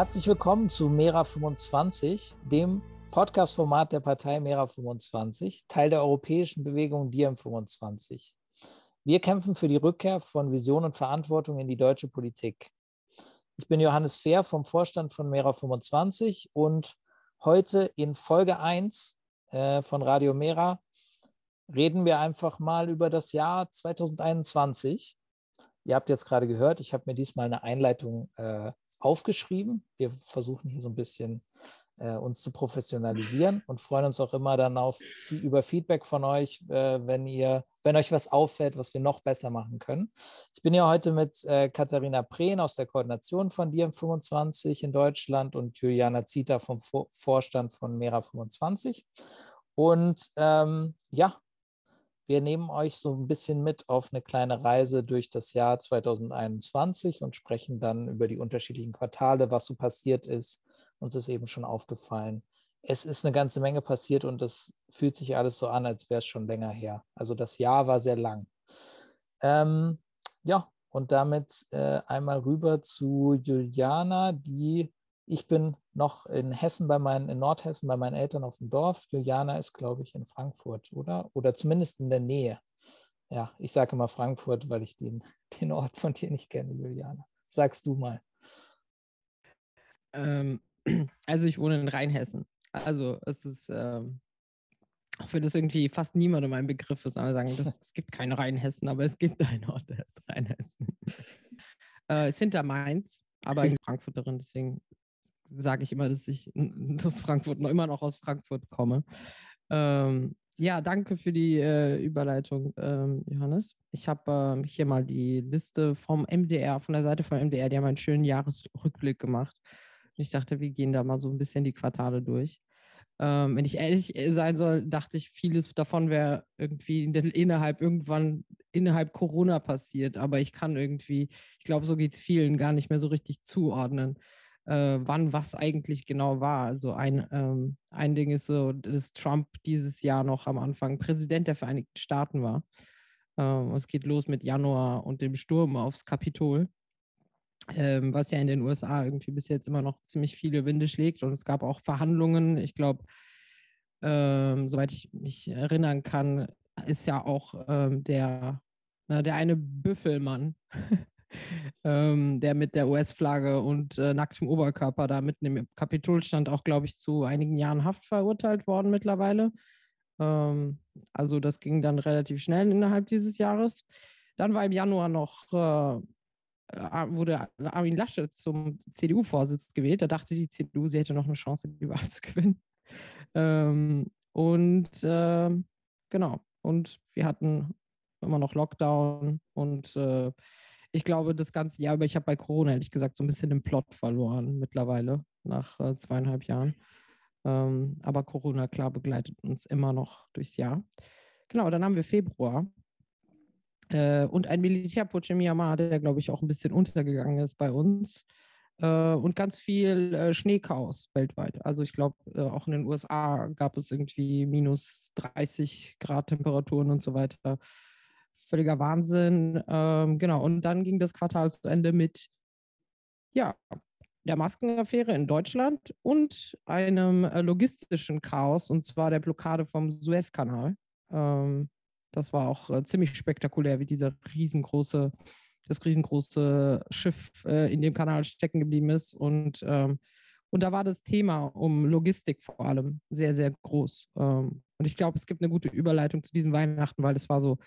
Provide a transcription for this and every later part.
Herzlich willkommen zu Mera 25, dem Podcast-Format der Partei Mera 25, Teil der europäischen Bewegung Diem 25. Wir kämpfen für die Rückkehr von Vision und Verantwortung in die deutsche Politik. Ich bin Johannes Fehr vom Vorstand von Mera 25 und heute in Folge 1 äh, von Radio Mera reden wir einfach mal über das Jahr 2021. Ihr habt jetzt gerade gehört, ich habe mir diesmal eine Einleitung äh, aufgeschrieben. Wir versuchen hier so ein bisschen äh, uns zu professionalisieren und freuen uns auch immer dann auf über Feedback von euch, äh, wenn ihr, wenn euch was auffällt, was wir noch besser machen können. Ich bin ja heute mit äh, Katharina Prehn aus der Koordination von DiEM25 in Deutschland und Juliana Zita vom Vor Vorstand von Mera25. Und ähm, ja, wir nehmen euch so ein bisschen mit auf eine kleine Reise durch das Jahr 2021 und sprechen dann über die unterschiedlichen Quartale, was so passiert ist. Uns ist eben schon aufgefallen. Es ist eine ganze Menge passiert und das fühlt sich alles so an, als wäre es schon länger her. Also das Jahr war sehr lang. Ähm, ja, und damit äh, einmal rüber zu Juliana, die ich bin noch in Hessen bei meinen, in Nordhessen bei meinen Eltern auf dem Dorf. Juliana ist, glaube ich, in Frankfurt, oder? Oder zumindest in der Nähe. Ja, ich sage immer Frankfurt, weil ich den, den Ort von dir nicht kenne, Juliana. Sagst du mal. Ähm, also ich wohne in Rheinhessen. Also es ist, ähm, auch wenn das irgendwie fast niemand in meinem Begriff ist, aber sagen, das, es gibt keinen Rheinhessen, aber es gibt einen Ort, der ist Rheinhessen. äh, ist hinter Mainz, aber ich bin Frankfurterin, deswegen sage ich immer, dass ich aus Frankfurt noch immer noch aus Frankfurt komme. Ähm, ja, danke für die äh, Überleitung, ähm, Johannes. Ich habe äh, hier mal die Liste vom MDR, von der Seite vom MDR, die haben einen schönen Jahresrückblick gemacht. Und ich dachte, wir gehen da mal so ein bisschen die Quartale durch. Ähm, wenn ich ehrlich sein soll, dachte ich, vieles davon wäre irgendwie innerhalb irgendwann innerhalb Corona passiert. Aber ich kann irgendwie, ich glaube, so geht es vielen gar nicht mehr so richtig zuordnen äh, wann was eigentlich genau war. Also ein, ähm, ein Ding ist so, dass Trump dieses Jahr noch am Anfang Präsident der Vereinigten Staaten war. Ähm, es geht los mit Januar und dem Sturm aufs Kapitol. Ähm, was ja in den USA irgendwie bis jetzt immer noch ziemlich viele Winde schlägt. Und es gab auch Verhandlungen. Ich glaube, ähm, soweit ich mich erinnern kann, ist ja auch ähm, der, na, der eine Büffelmann, ähm, der mit der US-Flagge und äh, nacktem Oberkörper da mitten im Kapitol stand, auch, glaube ich, zu einigen Jahren Haft verurteilt worden mittlerweile. Ähm, also das ging dann relativ schnell innerhalb dieses Jahres. Dann war im Januar noch, äh, wurde Armin Laschet zum CDU-Vorsitz gewählt. Da dachte die CDU, sie hätte noch eine Chance, die Wahl zu gewinnen. Ähm, und äh, genau, und wir hatten immer noch Lockdown und äh, ich glaube, das ganze Jahr über, ich habe bei Corona ehrlich gesagt so ein bisschen den Plot verloren mittlerweile, nach äh, zweieinhalb Jahren. Ähm, aber Corona, klar, begleitet uns immer noch durchs Jahr. Genau, dann haben wir Februar. Äh, und ein Militärputsch in Myanmar, der, glaube ich, auch ein bisschen untergegangen ist bei uns. Äh, und ganz viel äh, Schneechaos weltweit. Also ich glaube, äh, auch in den USA gab es irgendwie minus 30 Grad Temperaturen und so weiter völliger Wahnsinn. Ähm, genau, und dann ging das Quartal zu Ende mit, ja, der Maskenaffäre in Deutschland und einem äh, logistischen Chaos, und zwar der Blockade vom Suezkanal. Ähm, das war auch äh, ziemlich spektakulär, wie dieser riesengroße, das riesengroße Schiff äh, in dem Kanal stecken geblieben ist. Und, ähm, und da war das Thema um Logistik vor allem sehr, sehr groß. Ähm, und ich glaube, es gibt eine gute Überleitung zu diesem Weihnachten, weil es war so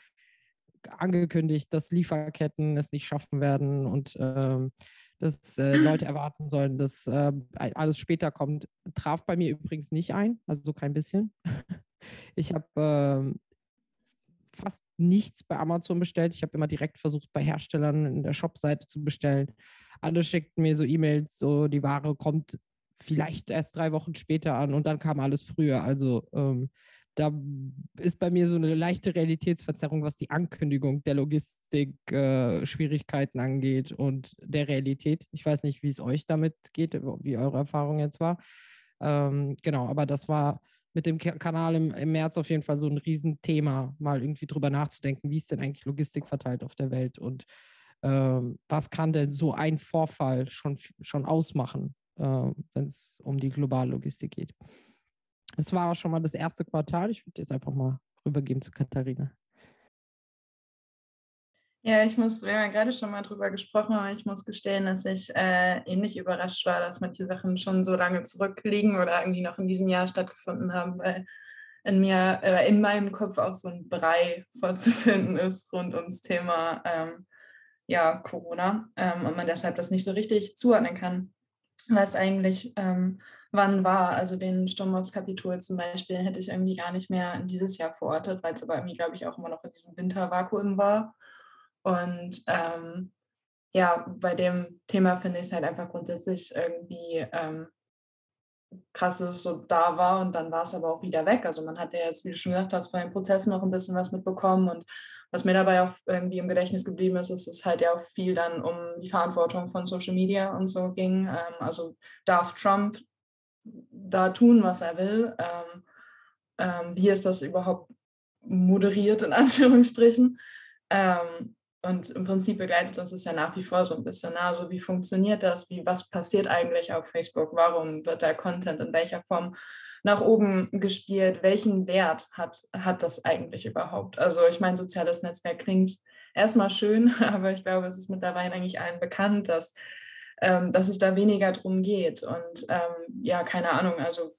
angekündigt, dass Lieferketten es nicht schaffen werden und ähm, dass äh, Leute erwarten sollen, dass äh, alles später kommt. Traf bei mir übrigens nicht ein, also so kein bisschen. Ich habe äh, fast nichts bei Amazon bestellt. Ich habe immer direkt versucht, bei Herstellern in der Shopseite zu bestellen. Alle schickten mir so E-Mails, so die Ware kommt vielleicht erst drei Wochen später an und dann kam alles früher. Also ähm, da ist bei mir so eine leichte Realitätsverzerrung, was die Ankündigung der Logistik äh, angeht und der Realität. Ich weiß nicht, wie es euch damit geht, wie eure Erfahrung jetzt war. Ähm, genau, aber das war mit dem Kanal im, im, März auf jeden Fall so ein Riesenthema, mal irgendwie drüber nachzudenken, wie ist denn eigentlich Logistik verteilt auf der Welt und ähm, was kann denn so ein Vorfall schon, schon ausmachen? äh, wenn es um die globale Logistik geht. Das war schon mal das erste Quartal. Ich würde jetzt einfach mal rübergeben zu Katharina. Ja, ich muss, wir haben ja gerade schon mal drüber gesprochen, aber ich muss gestehen, dass ich äh, ähnlich überrascht war, dass manche Sachen schon so lange zurückliegen oder irgendwie noch in diesem Jahr stattgefunden haben, weil in mir, äh, in meinem Kopf auch so ein Brei vorzufinden ist rund ums Thema ähm, ja, Corona ähm, und man deshalb das nicht so richtig zuordnen kann, was eigentlich ähm, wann war. Also den Sturm aufs Kapitol zum Beispiel hätte ich irgendwie gar nicht mehr in dieses Jahr verortet, weil es aber irgendwie, glaube ich, auch immer noch in diesem Wintervakuum war. Und ähm, ja, bei dem Thema finde ich es halt einfach grundsätzlich irgendwie ähm, krass, dass es so da war und dann war es aber auch wieder weg. Also man hat ja jetzt, wie du schon gesagt hast, von den Prozessen noch ein bisschen was mitbekommen und was mir dabei auch irgendwie im Gedächtnis geblieben ist, ist es halt ja auch viel dann um die Verantwortung von Social Media und so ging. Ähm, also darf Trump da tun, was er will? Ähm, ähm, wie ist das überhaupt moderiert, in Anführungsstrichen? Ähm, und im Prinzip begleitet uns das ja nach wie vor so ein bisschen. Also wie funktioniert das? Wie, was passiert eigentlich auf Facebook? Warum wird der Content in welcher Form nach oben gespielt? Welchen Wert hat, hat das eigentlich überhaupt? Also ich meine, soziales Netzwerk klingt erstmal schön, aber ich glaube, es ist mittlerweile eigentlich allen bekannt, dass, ähm, dass es da weniger drum geht. Und ähm, ja, keine Ahnung, also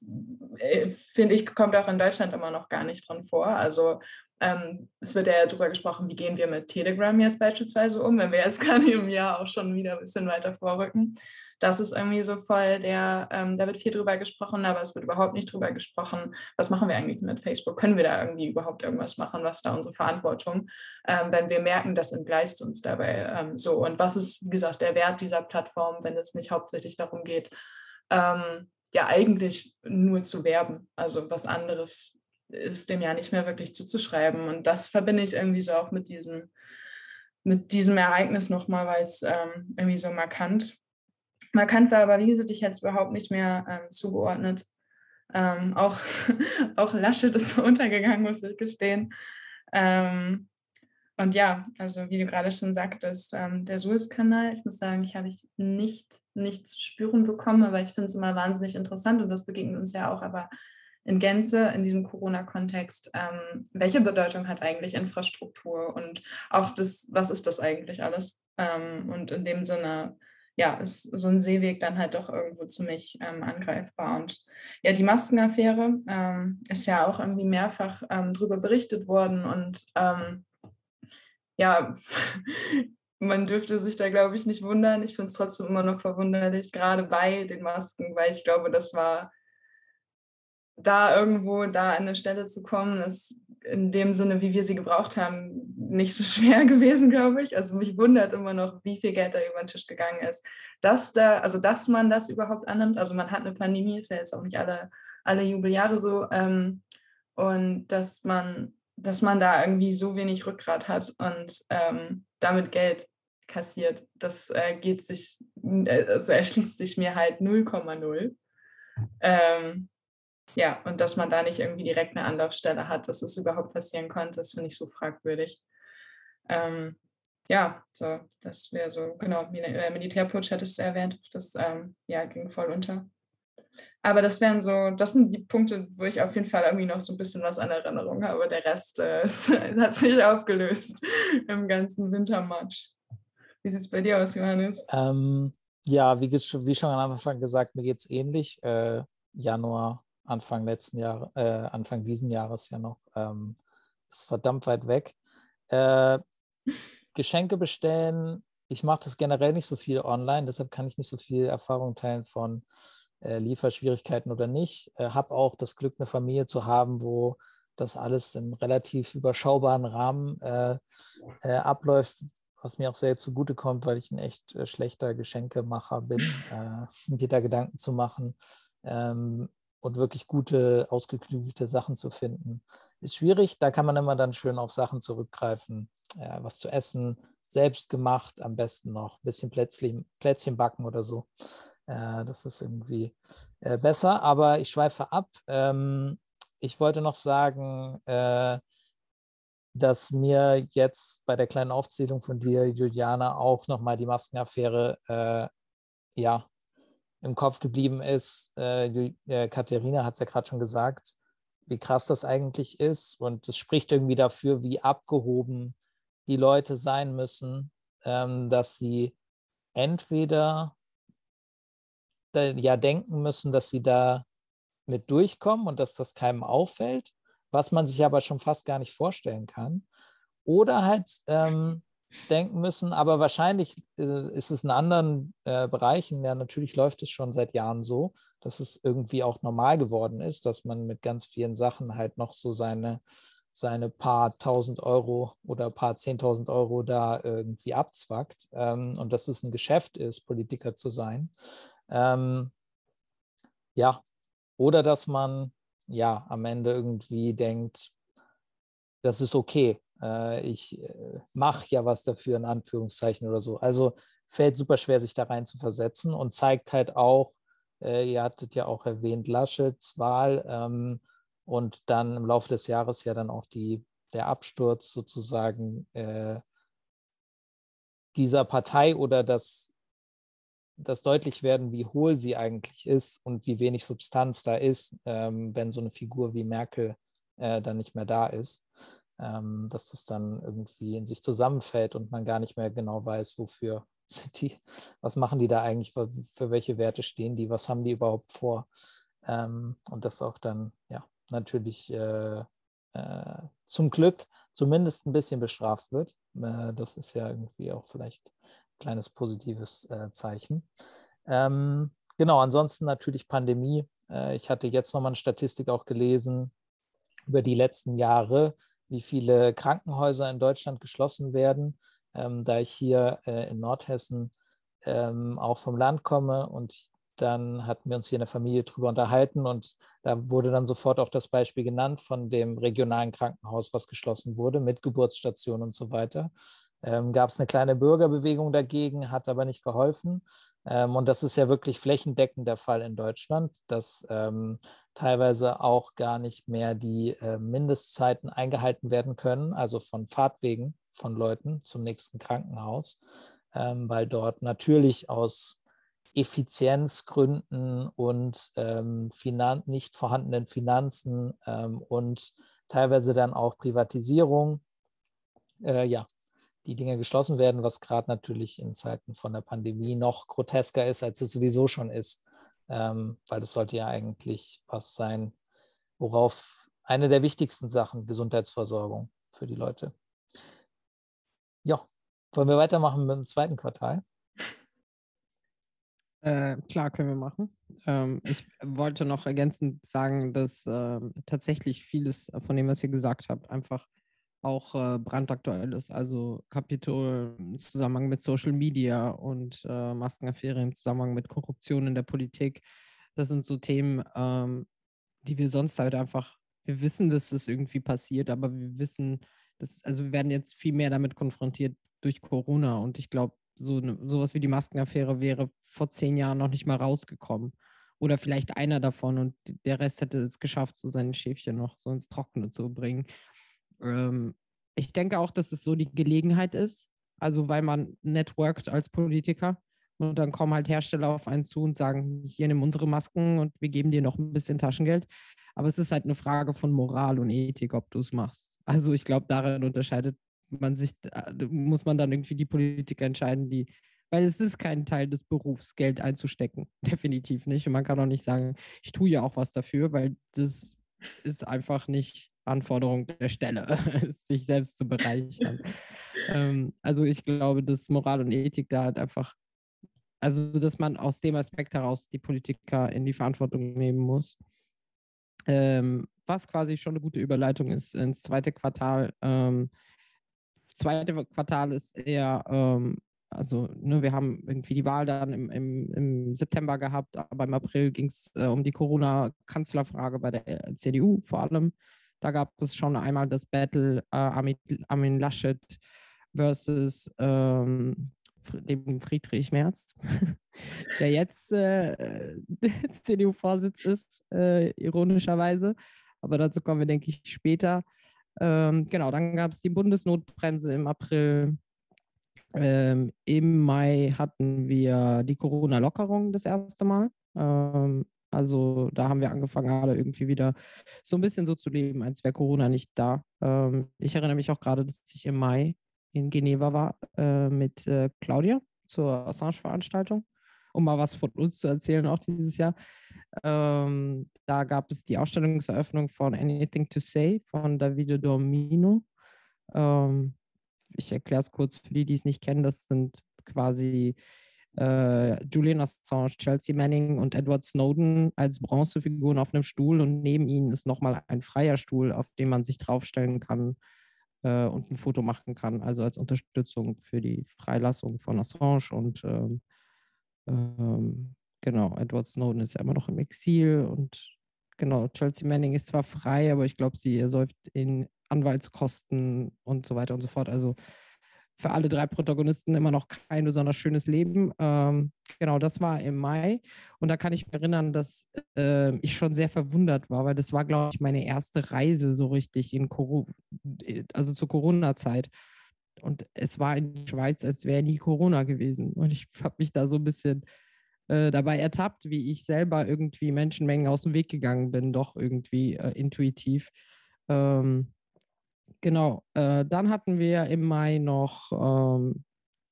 äh, finde ich, kommt auch in Deutschland immer noch gar nicht dran vor. Also ähm, es wird ja darüber gesprochen, wie gehen wir mit Telegram jetzt beispielsweise um, wenn wir jetzt gerade im Jahr auch schon wieder ein bisschen weiter vorrücken. Das ist irgendwie so voll der, ähm, da wird viel drüber gesprochen, aber es wird überhaupt nicht drüber gesprochen, was machen wir eigentlich mit Facebook? Können wir da irgendwie überhaupt irgendwas machen? Was ist da unsere Verantwortung? Ähm, wenn wir merken, das entgleist uns dabei ähm, so. Und was ist, wie gesagt, der Wert dieser Plattform, wenn es nicht hauptsächlich darum geht, ähm, ja eigentlich nur zu werben, also was anderes ist dem ja nicht mehr wirklich zuzuschreiben. Und das verbinde ich irgendwie so auch mit diesem, mit diesem Ereignis nochmal, weil es ähm, irgendwie so markant, markant war, aber wie gesagt, ich hätte es überhaupt nicht mehr ähm, zugeordnet. Ähm, auch, auch Laschet ist so untergegangen, muss ich gestehen. Ähm, und ja, also wie du gerade schon sagtest, ähm, der Suezkanal, ich muss sagen, ich habe ich nicht, nicht zu spüren bekommen, aber ich finde es immer wahnsinnig interessant und das begegnet uns ja auch, aber in Gänze in diesem Corona-Kontext, ähm, welche Bedeutung hat eigentlich Infrastruktur und auch das, was ist das eigentlich alles? Ähm, und in dem Sinne, ja, ist so ein Seeweg dann halt doch irgendwo ziemlich ähm, angreifbar. Und ja, die Maskenaffäre ähm, ist ja auch irgendwie mehrfach ähm, darüber berichtet worden und ähm, ja, man dürfte sich da, glaube ich, nicht wundern. Ich finde es trotzdem immer noch verwunderlich, gerade bei den Masken, weil ich glaube, das war da irgendwo da an eine Stelle zu kommen, ist in dem Sinne, wie wir sie gebraucht haben, nicht so schwer gewesen, glaube ich. Also mich wundert immer noch, wie viel Geld da über den Tisch gegangen ist. Dass da, also dass man das überhaupt annimmt, also man hat eine Pandemie, ist ja jetzt auch nicht alle, alle Jubeljahre so, ähm, und dass man, dass man da irgendwie so wenig Rückgrat hat und ähm, damit Geld kassiert, das äh, geht sich, also erschließt sich mir halt 0,0. Ähm, ja, und dass man da nicht irgendwie direkt eine Anlaufstelle hat, dass es überhaupt passieren konnte, das finde ich so fragwürdig. Ähm, ja, so, das wäre so, genau, äh, Militärputsch hattest du erwähnt, das ähm, ja, ging voll unter. Aber das wären so, das sind die Punkte, wo ich auf jeden Fall irgendwie noch so ein bisschen was an Erinnerung habe. Der Rest äh, hat sich aufgelöst im ganzen Wintermatsch. Wie sieht es bei dir aus, Johannes? Ähm, ja, wie, wie, schon am Anfang gesagt, mir geht es ähnlich. Äh, Januar Anfang letzten Jahr, äh, Anfang diesen Jahres ja noch. Ähm, ist verdammt weit weg. Äh, Geschenke bestellen. Ich mache das generell nicht so viel online, deshalb kann ich nicht so viel Erfahrung teilen von äh, Lieferschwierigkeiten oder nicht. Äh, habe auch das Glück, eine Familie zu haben, wo das alles im relativ überschaubaren Rahmen äh, äh, abläuft, was mir auch sehr zugutekommt, weil ich ein echt äh, schlechter Geschenkemacher bin, äh, mir da Gedanken zu machen. Ähm, und wirklich gute, ausgeklügelte Sachen zu finden, ist schwierig. Da kann man immer dann schön auf Sachen zurückgreifen. Ja, was zu essen, selbst gemacht, am besten noch ein bisschen Plätzchen, Plätzchen backen oder so. Äh, das ist irgendwie äh, besser. Aber ich schweife ab. Ähm, ich wollte noch sagen, äh, dass mir jetzt bei der kleinen Aufzählung von dir, Juliana, auch nochmal die Maskenaffäre äh, ja, im Kopf geblieben ist, äh, äh Katharina hat es ja gerade schon gesagt, wie krass das eigentlich ist. Und es spricht irgendwie dafür, wie abgehoben die Leute sein müssen, ähm, dass sie entweder ja denken müssen, dass sie da mit durchkommen und dass das keinem auffällt, was man sich aber schon fast gar nicht vorstellen kann. Oder halt ähm, denken müssen, aber wahrscheinlich äh, ist es in anderen äh, Bereichen, ja, natürlich läuft es schon seit Jahren so, dass es irgendwie auch normal geworden ist, dass man mit ganz vielen Sachen halt noch so seine, seine paar tausend Euro oder paar zehntausend Euro da irgendwie abzwackt ähm, und dass es ein Geschäft ist, Politiker zu sein. Ähm, ja, oder dass man ja am Ende irgendwie denkt, das ist okay, ich äh, mache ja was dafür, in Anführungszeichen oder so. Also fällt super schwer, sich da rein zu versetzen und zeigt halt auch, äh, ihr hattet ja auch erwähnt, Laschets Wahl ähm, und dann im Laufe des Jahres ja dann auch die, der Absturz sozusagen äh, dieser Partei oder das das deutlich werden, wie hohl sie eigentlich ist und wie wenig Substanz da ist, ähm, wenn so eine Figur wie Merkel äh, dann nicht mehr da ist, ähm, dass das dann irgendwie in sich zusammenfällt und man gar nicht mehr genau weiß, wofür sind die, was machen die da eigentlich, für, für welche Werte stehen die, was haben die überhaupt vor ähm, und das auch dann ja natürlich äh, äh, zum Glück zumindest ein bisschen bestraft wird. Äh, das ist ja irgendwie auch vielleicht kleines positives äh, Zeichen. Ähm, genau, ansonsten natürlich Pandemie. Äh, ich hatte jetzt nochmal eine Statistik auch gelesen über die letzten Jahre, wie viele Krankenhäuser in Deutschland geschlossen werden. Ähm, da ich hier äh, in Nordhessen ähm, auch vom Land komme und dann hatten wir uns hier in der Familie drüber unterhalten und da wurde dann sofort auch das Beispiel genannt von dem regionalen Krankenhaus, was geschlossen wurde mit Geburtsstation und so weiter ähm, gab es eine kleine Bürgerbewegung dagegen, hat aber nicht geholfen. Ähm, und das ist ja wirklich flächendeckend der Fall in Deutschland, dass ähm, teilweise auch gar nicht mehr die äh, Mindestzeiten eingehalten werden können, also von Fahrtwegen von Leuten zum nächsten Krankenhaus, ähm, weil dort natürlich aus Effizienzgründen und ähm, nicht vorhandenen Finanzen ähm, und teilweise dann auch Privatisierung äh, ja, die Dinge geschlossen werden, was gerade natürlich in Zeiten von der Pandemie noch grotesker ist, als es sowieso schon ist. Ähm, weil es sollte ja eigentlich was sein, worauf eine der wichtigsten Sachen, Gesundheitsversorgung für die Leute. Ja, wollen wir weitermachen mit dem zweiten Quartal? Äh, klar, können wir machen. Ähm, ich wollte noch ergänzend sagen, dass äh, tatsächlich vieles von dem, was ihr gesagt habt, einfach auch äh, brandaktuell ist. Also Kapitol im Zusammenhang mit Social Media und äh, Maskenaffäre im Zusammenhang mit Korruption in der Politik. Das sind so Themen, ähm, die wir sonst halt einfach, wir wissen, dass das irgendwie passiert, aber wir wissen, dass, also wir werden jetzt viel mehr damit konfrontiert durch Corona. Und ich glaube, so ne, sowas wie die Maskenaffäre wäre vor zehn Jahren noch nicht mal rausgekommen. Oder vielleicht einer davon und der Rest hätte es geschafft, so seine Schäfchen noch so ins Trockene zu bringen. Ähm, ich denke auch, dass es so die Gelegenheit ist, also weil man networkt als Politiker und dann kommen halt Hersteller auf einen zu und sagen, hier nimm unsere Masken und wir geben dir noch ein bisschen Taschengeld. Aber es ist halt eine Frage von Moral und Ethik, ob du es machst. Also ich glaube, darin unterscheidet man sich, äh, muss man dann irgendwie die Politiker entscheiden, die, weil es ist kein Teil des Berufs, Geld einzustecken. Definitiv nicht. Und man kann auch nicht sagen, ich tue ja auch was dafür, weil das ist einfach nicht Anforderung der Stelle, sich selbst zu bereichern. ähm, also ich glaube, dass Moral und Ethik da halt einfach, also dass man aus dem Aspekt heraus die Politiker in die Verantwortung nehmen muss. Ähm, was quasi schon eine gute Überleitung ist ins zweite Quartal. Ähm, zweite Quartal ist eher, ähm, also ne, wir haben irgendwie die Wahl dann im, im, im September gehabt, aber im April ging es äh, um die Corona-Kanzlerfrage bei der CDU vor allem. Da gab es schon einmal das Battle äh, Armin, Armin Laschet versus ähm, dem Friedrich Merz, der jetzt äh, CDU-Vorsitz ist, äh, ironischerweise. Aber dazu kommen wir, denke ich, später. Ähm, genau, dann gab es die Bundesnotbremse im April. Ähm, Im Mai hatten wir die Corona-Lockerung das erste Mal. Ähm, also da haben wir angefangen, alle irgendwie wieder so ein bisschen so zu leben, als wäre Corona nicht da. Ähm, ich erinnere mich auch gerade, dass ich im Mai in Geneva war äh, mit äh, Claudia zur Assange-Veranstaltung, um mal was von uns zu erzählen, auch dieses Jahr. Ähm, da gab es die Ausstellungseröffnung von Anything to Say von Davide Domino. Ähm, ich erkläre es kurz für die, die es nicht kennen. Das sind quasi äh, Julian Assange, Chelsea Manning und Edward Snowden als Bronzefiguren auf einem Stuhl und neben ihnen ist nochmal ein freier Stuhl, auf dem man sich draufstellen kann äh, und ein Foto machen kann, also als Unterstützung für die Freilassung von Assange und ähm, ähm, genau, Edward Snowden ist ja immer noch im Exil und genau, Chelsea Manning ist zwar frei, aber ich glaube, sie ersäuft in Anwaltskosten und so weiter und so fort. Also für alle drei Protagonisten immer noch kein besonders schönes Leben. Ähm, genau, das war im Mai. Und da kann ich mich erinnern, dass äh, ich schon sehr verwundert war, weil das war, glaube ich, meine erste Reise so richtig in Corona, also zur Corona-Zeit. Und es war in der Schweiz, als wäre nie Corona gewesen. Und ich habe mich da so ein bisschen äh, dabei ertappt, wie ich selber irgendwie Menschenmengen aus dem Weg gegangen bin, doch irgendwie äh, intuitiv. Ähm, Genau, äh, dann hatten wir im Mai noch ähm,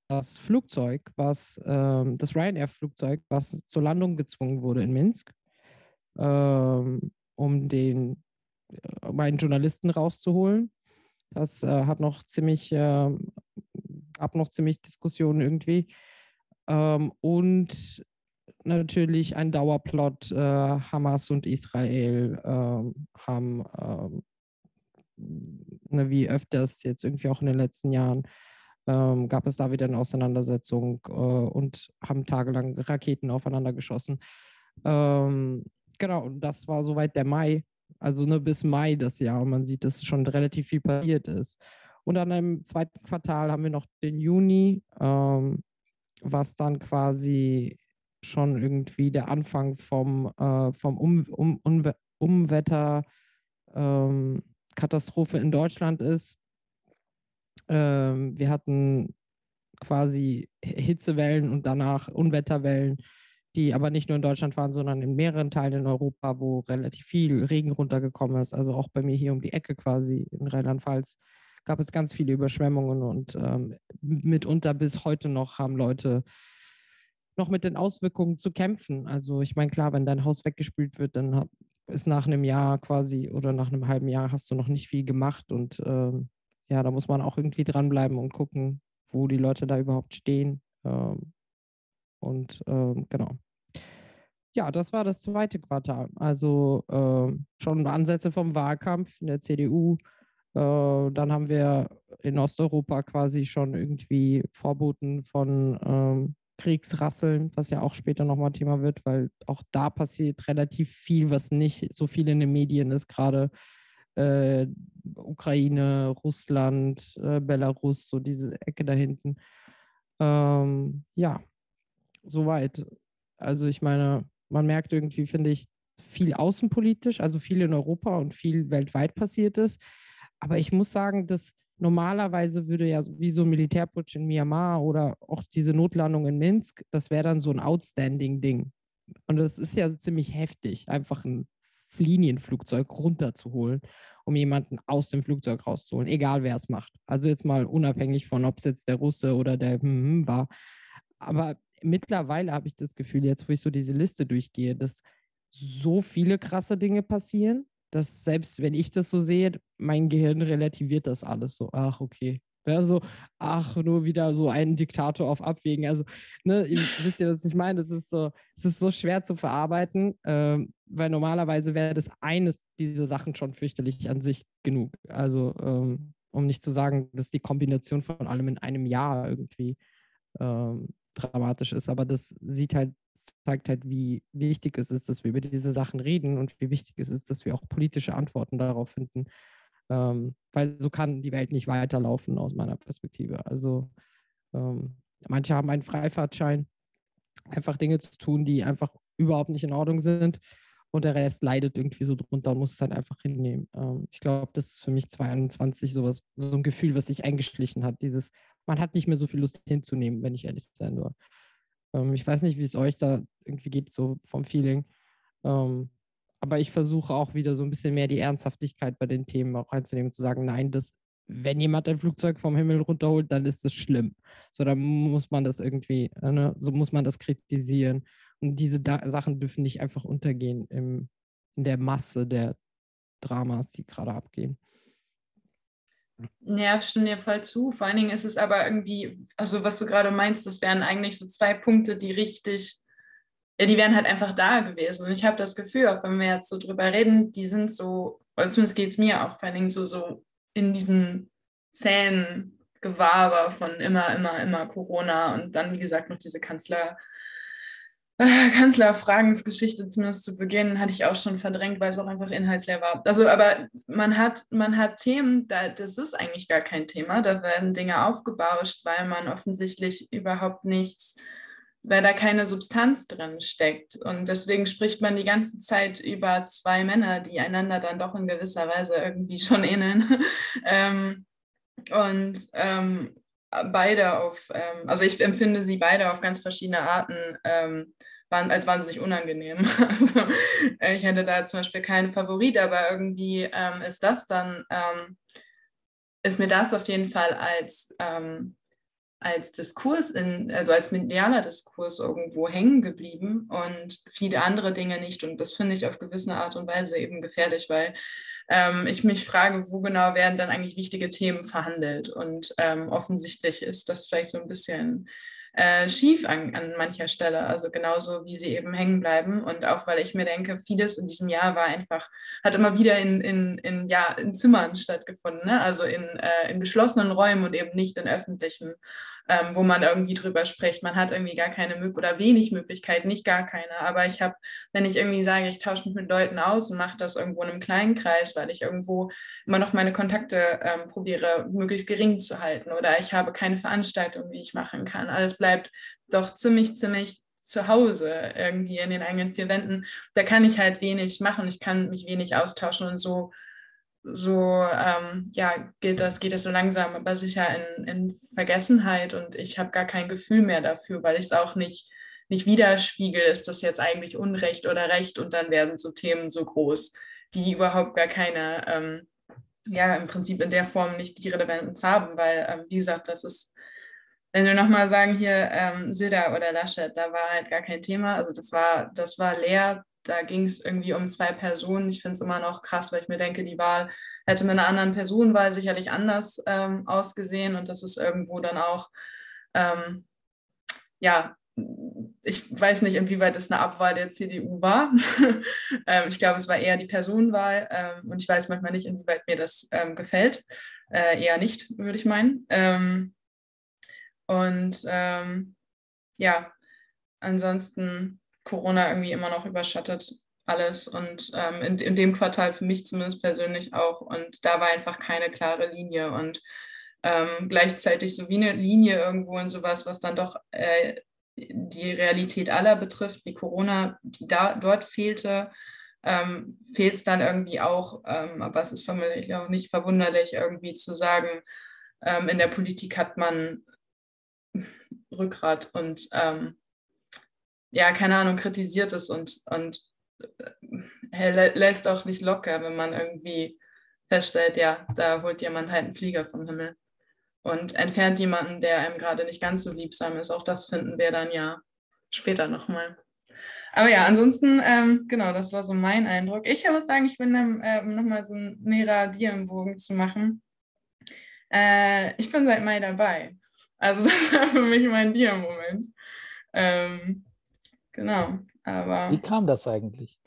das Flugzeug, was ähm, das Ryanair-Flugzeug, was zur Landung gezwungen wurde in Minsk, ähm, um den äh, um einen Journalisten rauszuholen. Das äh, hat noch ziemlich, äh, gab noch ziemlich Diskussionen irgendwie. Ähm, und natürlich ein Dauerplot. Äh, Hamas und Israel ähm, haben ähm, ne, wie öfters jetzt irgendwie auch in den letzten Jahren, ähm, gab es da wieder eine Auseinandersetzung äh, und haben tagelang Raketen aufeinander geschossen. Ähm, genau, und das war soweit der Mai, also ne, bis Mai das Jahr. Und man sieht, dass schon relativ viel passiert ist. Und dann im zweiten Quartal haben wir noch den Juni, ähm, was dann quasi schon irgendwie der Anfang vom, äh, vom um, um, um, Umwetter ähm, Katastrophe in Deutschland ist. Ähm, wir hatten quasi Hitzewellen und danach Unwetterwellen, die aber nicht nur in Deutschland waren, sondern in mehreren Teilen in Europa, wo relativ viel Regen runtergekommen ist. Also auch bei mir hier um die Ecke quasi in Rheinland-Pfalz gab es ganz viele Überschwemmungen und ähm, mitunter bis heute noch haben Leute noch mit den Auswirkungen zu kämpfen. Also ich meine, klar, wenn dein Haus weggespült wird, dann ist nach einem Jahr quasi oder nach einem halben Jahr hast du noch nicht viel gemacht und ähm, ja, da muss man auch irgendwie dranbleiben und gucken, wo die Leute da überhaupt stehen. Ähm, und ähm, genau. Ja, das war das zweite Quartal. Also äh, schon Ansätze vom Wahlkampf in der CDU. Äh, dann haben wir in Osteuropa quasi schon irgendwie Vorboten von ähm, Kriegsrasseln, was ja auch später nochmal Thema wird, weil auch da passiert relativ viel, was nicht so viel in den Medien ist, gerade äh, Ukraine, Russland, äh, Belarus, so diese Ecke da hinten. Ähm, ja, soweit. Also ich meine, man merkt irgendwie, finde ich, viel außenpolitisch, also viel in Europa und viel weltweit passiert ist. Aber ich muss sagen, dass normalerweise würde ja wie so ein Militärputsch in Myanmar oder auch diese Notlandung in Minsk, das wäre dann so ein Outstanding-Ding. Und das ist ja ziemlich heftig, einfach ein Linienflugzeug runterzuholen, um jemanden aus dem Flugzeug rauszuholen, egal wer es macht. Also jetzt mal unabhängig von, ob es jetzt der Russe oder der hm, hm war. Aber mittlerweile habe ich das Gefühl, jetzt wo ich so diese Liste durchgehe, dass so viele krasse Dinge passieren dass selbst wenn ich das so sehe, mein Gehirn relativiert das alles so. Ach, okay. Ja, so, ach, nur wieder so ein Diktator auf Abwägen. Also, ne, ihr wisst ihr, was ich meine? Das ist so, es ist so schwer zu verarbeiten, ähm, weil normalerweise wäre das eines dieser Sachen schon fürchterlich an sich genug. Also, ähm, um nicht zu sagen, dass die Kombination von allem in einem Jahr irgendwie ähm, dramatisch ist. Aber das sieht halt zeigt halt, wie wichtig es ist, dass wir über diese Sachen reden und wie wichtig es ist, dass wir auch politische Antworten darauf finden. Ähm, weil so kann die Welt nicht weiterlaufen aus meiner Perspektive. Also ähm, manche haben einen Freifahrtschein, einfach Dinge zu tun, die einfach überhaupt nicht in Ordnung sind. und der Rest leidet irgendwie so drunter und muss es halt einfach hinnehmen. Ähm, ich glaube, das ist für mich 22 sowas, so ein Gefühl, was sich eingeschlichen hat. Dieses, man hat nicht mehr so viel Lust hinzunehmen, wenn ich ehrlich sein soll. Ähm, ich weiß nicht, wie es euch da irgendwie geht, so vom Feeling. Ähm, aber ich versuche auch wieder so ein bisschen mehr die Ernsthaftigkeit bei den Themen auch einzunehmen und zu sagen, nein, das, wenn jemand ein Flugzeug vom Himmel runterholt, dann ist das schlimm. So, dann muss man das irgendwie, ne, so muss man das kritisieren. Und diese da Sachen dürfen nicht einfach untergehen im, in der Masse der Dramas, die gerade abgehen. Ja, stimme dir voll zu. Vor allen Dingen ist es aber irgendwie, also was du gerade meinst, das wären eigentlich so zwei Punkte, die richtig, ja, die wären halt einfach da gewesen. Und ich habe das Gefühl, auch wenn wir jetzt so drüber reden, die sind so, oder zumindest geht es mir auch vor allen Dingen so, so in diesen zähen Gewaber von immer, immer, immer Corona und dann, wie gesagt, noch diese Kanzler- Kanzlerfragensgeschichte zumindest zu Beginn hatte ich auch schon verdrängt, weil es auch einfach inhaltsleer war. Also, aber man hat, man hat Themen, da, das ist eigentlich gar kein Thema. Da werden Dinge aufgebauscht, weil man offensichtlich überhaupt nichts, weil da keine Substanz drin steckt. Und deswegen spricht man die ganze Zeit über zwei Männer, die einander dann doch in gewisser Weise irgendwie schon ähneln. ähm, und ähm, beide auf, ähm, also ich empfinde sie beide auf ganz verschiedene Arten ähm, als wahnsinnig unangenehm. Also äh, ich hätte da zum Beispiel keinen Favorit, aber irgendwie ähm, ist das dann, ähm, ist mir das auf jeden Fall als, ähm, als Diskurs, in, also als medialer Diskurs irgendwo hängen geblieben und viele andere Dinge nicht. Und das finde ich auf gewisse Art und Weise eben gefährlich, weil ähm, ich mich frage, wo genau werden dann eigentlich wichtige Themen verhandelt. Und ähm, offensichtlich ist das vielleicht so ein bisschen äh, schief an, an mancher Stelle. Also genauso wie sie eben hängen bleiben. Und auch weil ich mir denke, vieles in diesem Jahr war einfach, hat immer wieder in, in, in, ja, in Zimmern stattgefunden, ne? also in, äh, in geschlossenen Räumen und eben nicht in öffentlichen ähm, wo man irgendwie drüber spricht. Man hat irgendwie gar keine Möglichkeit oder wenig Möglichkeit, nicht gar keine. Aber ich habe, wenn ich irgendwie sage, ich tausche mich mit Leuten aus und mache das irgendwo in einem kleinen Kreis, weil ich irgendwo immer noch meine Kontakte ähm, probiere, möglichst gering zu halten oder ich habe keine Veranstaltung, wie ich machen kann. Alles bleibt doch ziemlich, ziemlich zu Hause irgendwie in den eigenen vier Wänden. Da kann ich halt wenig machen. Ich kann mich wenig austauschen und so so ähm, ja, geht das, geht das so langsam, aber sicher in, in Vergessenheit und ich habe gar kein Gefühl mehr dafür, weil ich es auch nicht, nicht widerspiegel, ist das jetzt eigentlich Unrecht oder Recht und dann werden so Themen so groß, die überhaupt gar keine, ähm, ja, im Prinzip in der Form nicht die Relevanz haben, weil, ähm, wie gesagt, das ist, wenn wir nochmal sagen, hier ähm, Söder oder Laschet, da war halt gar kein Thema, also das war, das war leer, da ging es irgendwie um zwei Personen. Ich finde es immer noch krass, weil ich mir denke, die Wahl hätte mit einer anderen Personenwahl sicherlich anders ähm, ausgesehen und das ist irgendwo dann auch, ähm, ja, ich weiß nicht, inwieweit es eine Abwahl der CDU war. ähm, ich glaube, es war eher die Personenwahl ähm, und ich weiß manchmal nicht, inwieweit mir das ähm, gefällt. Äh, eher nicht, würde ich meinen. Ähm, und ja, ansonsten Corona irgendwie immer noch überschattet alles und ähm, in, in dem Quartal für mich zumindest persönlich auch. Und da war einfach keine klare Linie und ähm, gleichzeitig so wie eine Linie irgendwo in sowas, was dann doch äh, die Realität aller betrifft, wie Corona, die da dort fehlte, ähm, fehlt es dann irgendwie auch, ähm, aber es ist vermutlich auch nicht verwunderlich, irgendwie zu sagen, ähm, in der Politik hat man Rückgrat und ähm, ja, keine Ahnung, kritisiert es und, und äh, lässt auch nicht locker, wenn man irgendwie feststellt, ja, da holt jemand halt einen Flieger vom Himmel und entfernt jemanden, der einem gerade nicht ganz so liebsam ist. Auch das finden wir dann ja später nochmal. Aber ja, ansonsten, ähm, genau, das war so mein Eindruck. Ich muss sagen, ich bin dann, äh, nochmal so ein dir im Bogen zu machen. Äh, ich bin seit Mai dabei. Also das war für mich mein Dia-Moment. Ähm, Genau, aber. Wie kam das eigentlich?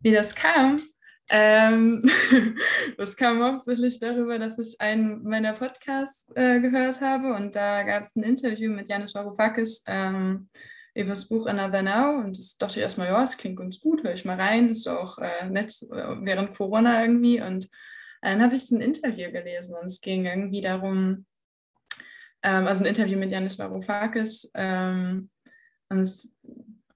Wie das kam? Ähm, das kam hauptsächlich darüber, dass ich einen meiner Podcasts äh, gehört habe und da gab es ein Interview mit Janis Varoufakis ähm, über das Buch Another Now und das dachte ich erstmal, ja, es klingt ganz gut, höre ich mal rein, ist auch äh, nett äh, während Corona irgendwie und dann habe ich ein Interview gelesen und es ging irgendwie darum, ähm, also ein Interview mit Janis Varoufakis ähm, und es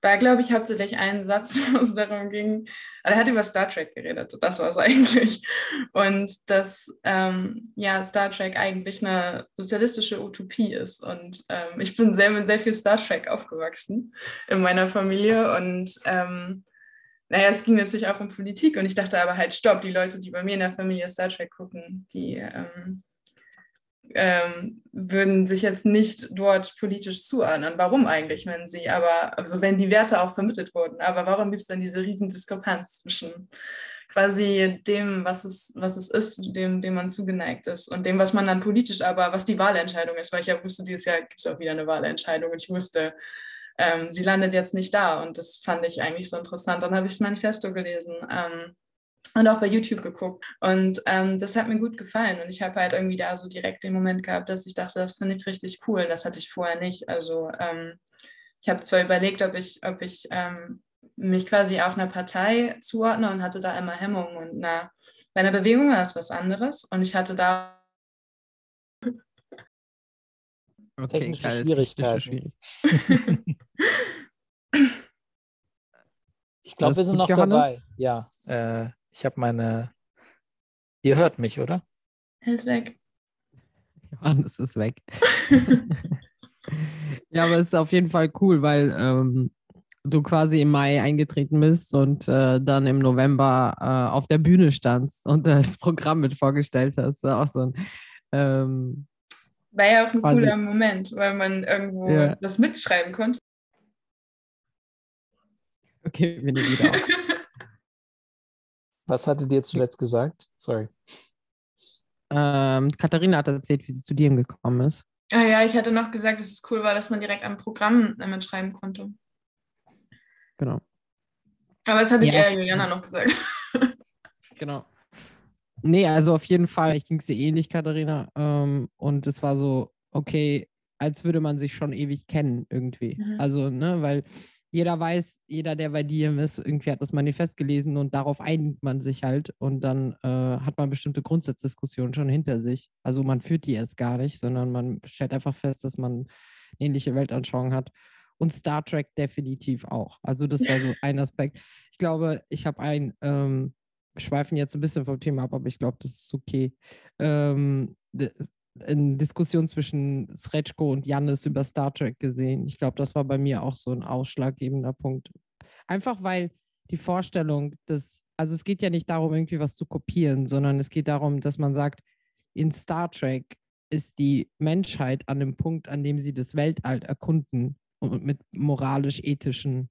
war, glaube ich, hauptsächlich ein Satz, wo es darum ging. Er hat über Star Trek geredet, das war es eigentlich. Und dass ähm, ja, Star Trek eigentlich eine sozialistische Utopie ist. Und ähm, ich bin sehr mit sehr viel Star Trek aufgewachsen in meiner Familie. Und ähm, naja, es ging natürlich auch um Politik. Und ich dachte aber halt, stopp, die Leute, die bei mir in der Familie Star Trek gucken, die ähm, ähm, würden sich jetzt nicht dort politisch zuordnen. Warum eigentlich, wenn sie, aber, also wenn die Werte auch vermittelt wurden, aber warum gibt es dann diese riesen Diskrepanz zwischen quasi dem, was es, was es ist, dem, dem man zugeneigt ist und dem, was man dann politisch, aber was die Wahlentscheidung ist, weil ich ja wusste, dieses Jahr gibt es auch wieder eine Wahlentscheidung und ich wusste, ähm, sie landet jetzt nicht da und das fand ich eigentlich so interessant. Dann habe ich das Manifesto gelesen. Ähm, und auch bei YouTube geguckt. Und ähm, das hat mir gut gefallen. Und ich habe halt irgendwie da so direkt den Moment gehabt, dass ich dachte, das finde ich richtig cool. Das hatte ich vorher nicht. Also ähm, ich habe zwar überlegt, ob ich, ob ich ähm, mich quasi auch einer Partei zuordne und hatte da immer Hemmungen. Und na, bei einer Bewegung war das was anderes. Und ich hatte da. Okay, technische Schwierigkeiten. Schwierigkeiten. ich glaube, wir sind noch Johannes? dabei. Ja. Äh, ich habe meine. Ihr hört mich, oder? Er ist weg. Johannes ist weg. ja, aber es ist auf jeden Fall cool, weil ähm, du quasi im Mai eingetreten bist und äh, dann im November äh, auf der Bühne standst und das Programm mit vorgestellt hast. War auch so ein. Ähm, war ja auch ein quasi, cooler Moment, weil man irgendwo ja. was mitschreiben konnte. Okay, bin ich wieder auf. Was hattet ihr zuletzt gesagt? Sorry. Ähm, Katharina hat erzählt, wie sie zu dir gekommen ist. Ah ja, ich hatte noch gesagt, dass es cool war, dass man direkt am Programm damit schreiben konnte. Genau. Aber das habe ich ja, eher Juliana noch gesagt. genau. Nee, also auf jeden Fall, ich ging es dir ähnlich, Katharina. Ähm, und es war so, okay, als würde man sich schon ewig kennen irgendwie. Mhm. Also, ne, weil jeder weiß, jeder, der bei dir ist, irgendwie hat das Manifest gelesen und darauf einigt man sich halt und dann äh, hat man bestimmte Grundsatzdiskussionen schon hinter sich. Also man führt die erst gar nicht, sondern man stellt einfach fest, dass man ähnliche Weltanschauungen hat. Und Star Trek definitiv auch. Also das war so ein Aspekt. Ich glaube, ich habe ein, ähm, schweifen jetzt ein bisschen vom Thema ab, aber ich glaube, das ist okay. Ähm, eine Diskussion zwischen Srečko und Jannis über Star Trek gesehen. Ich glaube, das war bei mir auch so ein ausschlaggebender Punkt. Einfach weil die Vorstellung, dass, also es geht ja nicht darum, irgendwie was zu kopieren, sondern es geht darum, dass man sagt, in Star Trek ist die Menschheit an dem Punkt, an dem sie das Weltall erkunden und mit moralisch-ethischen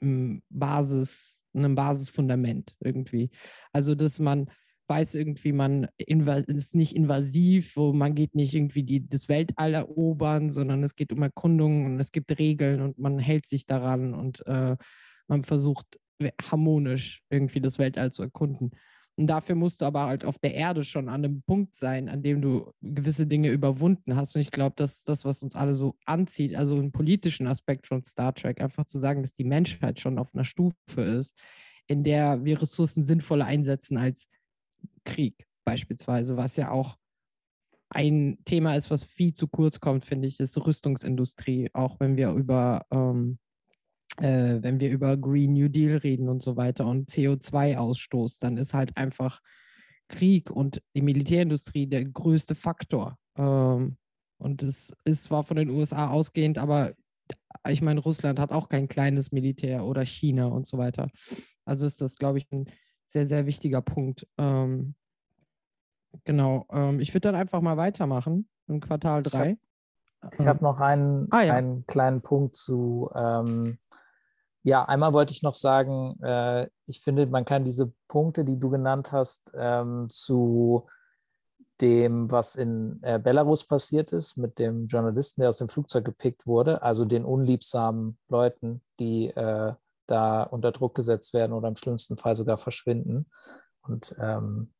hm, Basis, einem Basisfundament irgendwie. Also, dass man weiß irgendwie, man ist nicht invasiv, wo man geht nicht irgendwie die, das Weltall erobern, sondern es geht um Erkundungen und es gibt Regeln und man hält sich daran und äh, man versucht harmonisch irgendwie das Weltall zu erkunden. Und dafür musst du aber halt auf der Erde schon an einem Punkt sein, an dem du gewisse Dinge überwunden hast. Und ich glaube, das ist das, was uns alle so anzieht, also im politischen Aspekt von Star Trek, einfach zu sagen, dass die Menschheit schon auf einer Stufe ist, in der wir Ressourcen sinnvoller einsetzen als Krieg beispielsweise, was ja auch ein Thema ist, was viel zu kurz kommt, finde ich, ist Rüstungsindustrie, auch wenn wir über ähm, äh, wenn wir über Green New Deal reden und so weiter und CO2-Ausstoß, dann ist halt einfach Krieg und die Militärindustrie der größte Faktor. Ähm, und es ist zwar von den USA ausgehend, aber ich meine, Russland hat auch kein kleines Militär oder China und so weiter. Also ist das, glaube ich, ein sehr, sehr wichtiger Punkt. Ähm, genau. Ähm, ich würde dann einfach mal weitermachen im Quartal 3. Ich habe hab noch einen, ah, ja. einen kleinen Punkt zu. Ähm, ja, einmal wollte ich noch sagen, äh, ich finde, man kann diese Punkte, die du genannt hast, ähm, zu dem, was in äh, Belarus passiert ist, mit dem Journalisten, der aus dem Flugzeug gepickt wurde, also den unliebsamen Leuten, die äh, da unter Druck gesetzt werden oder im schlimmsten Fall sogar verschwinden. Und ähm,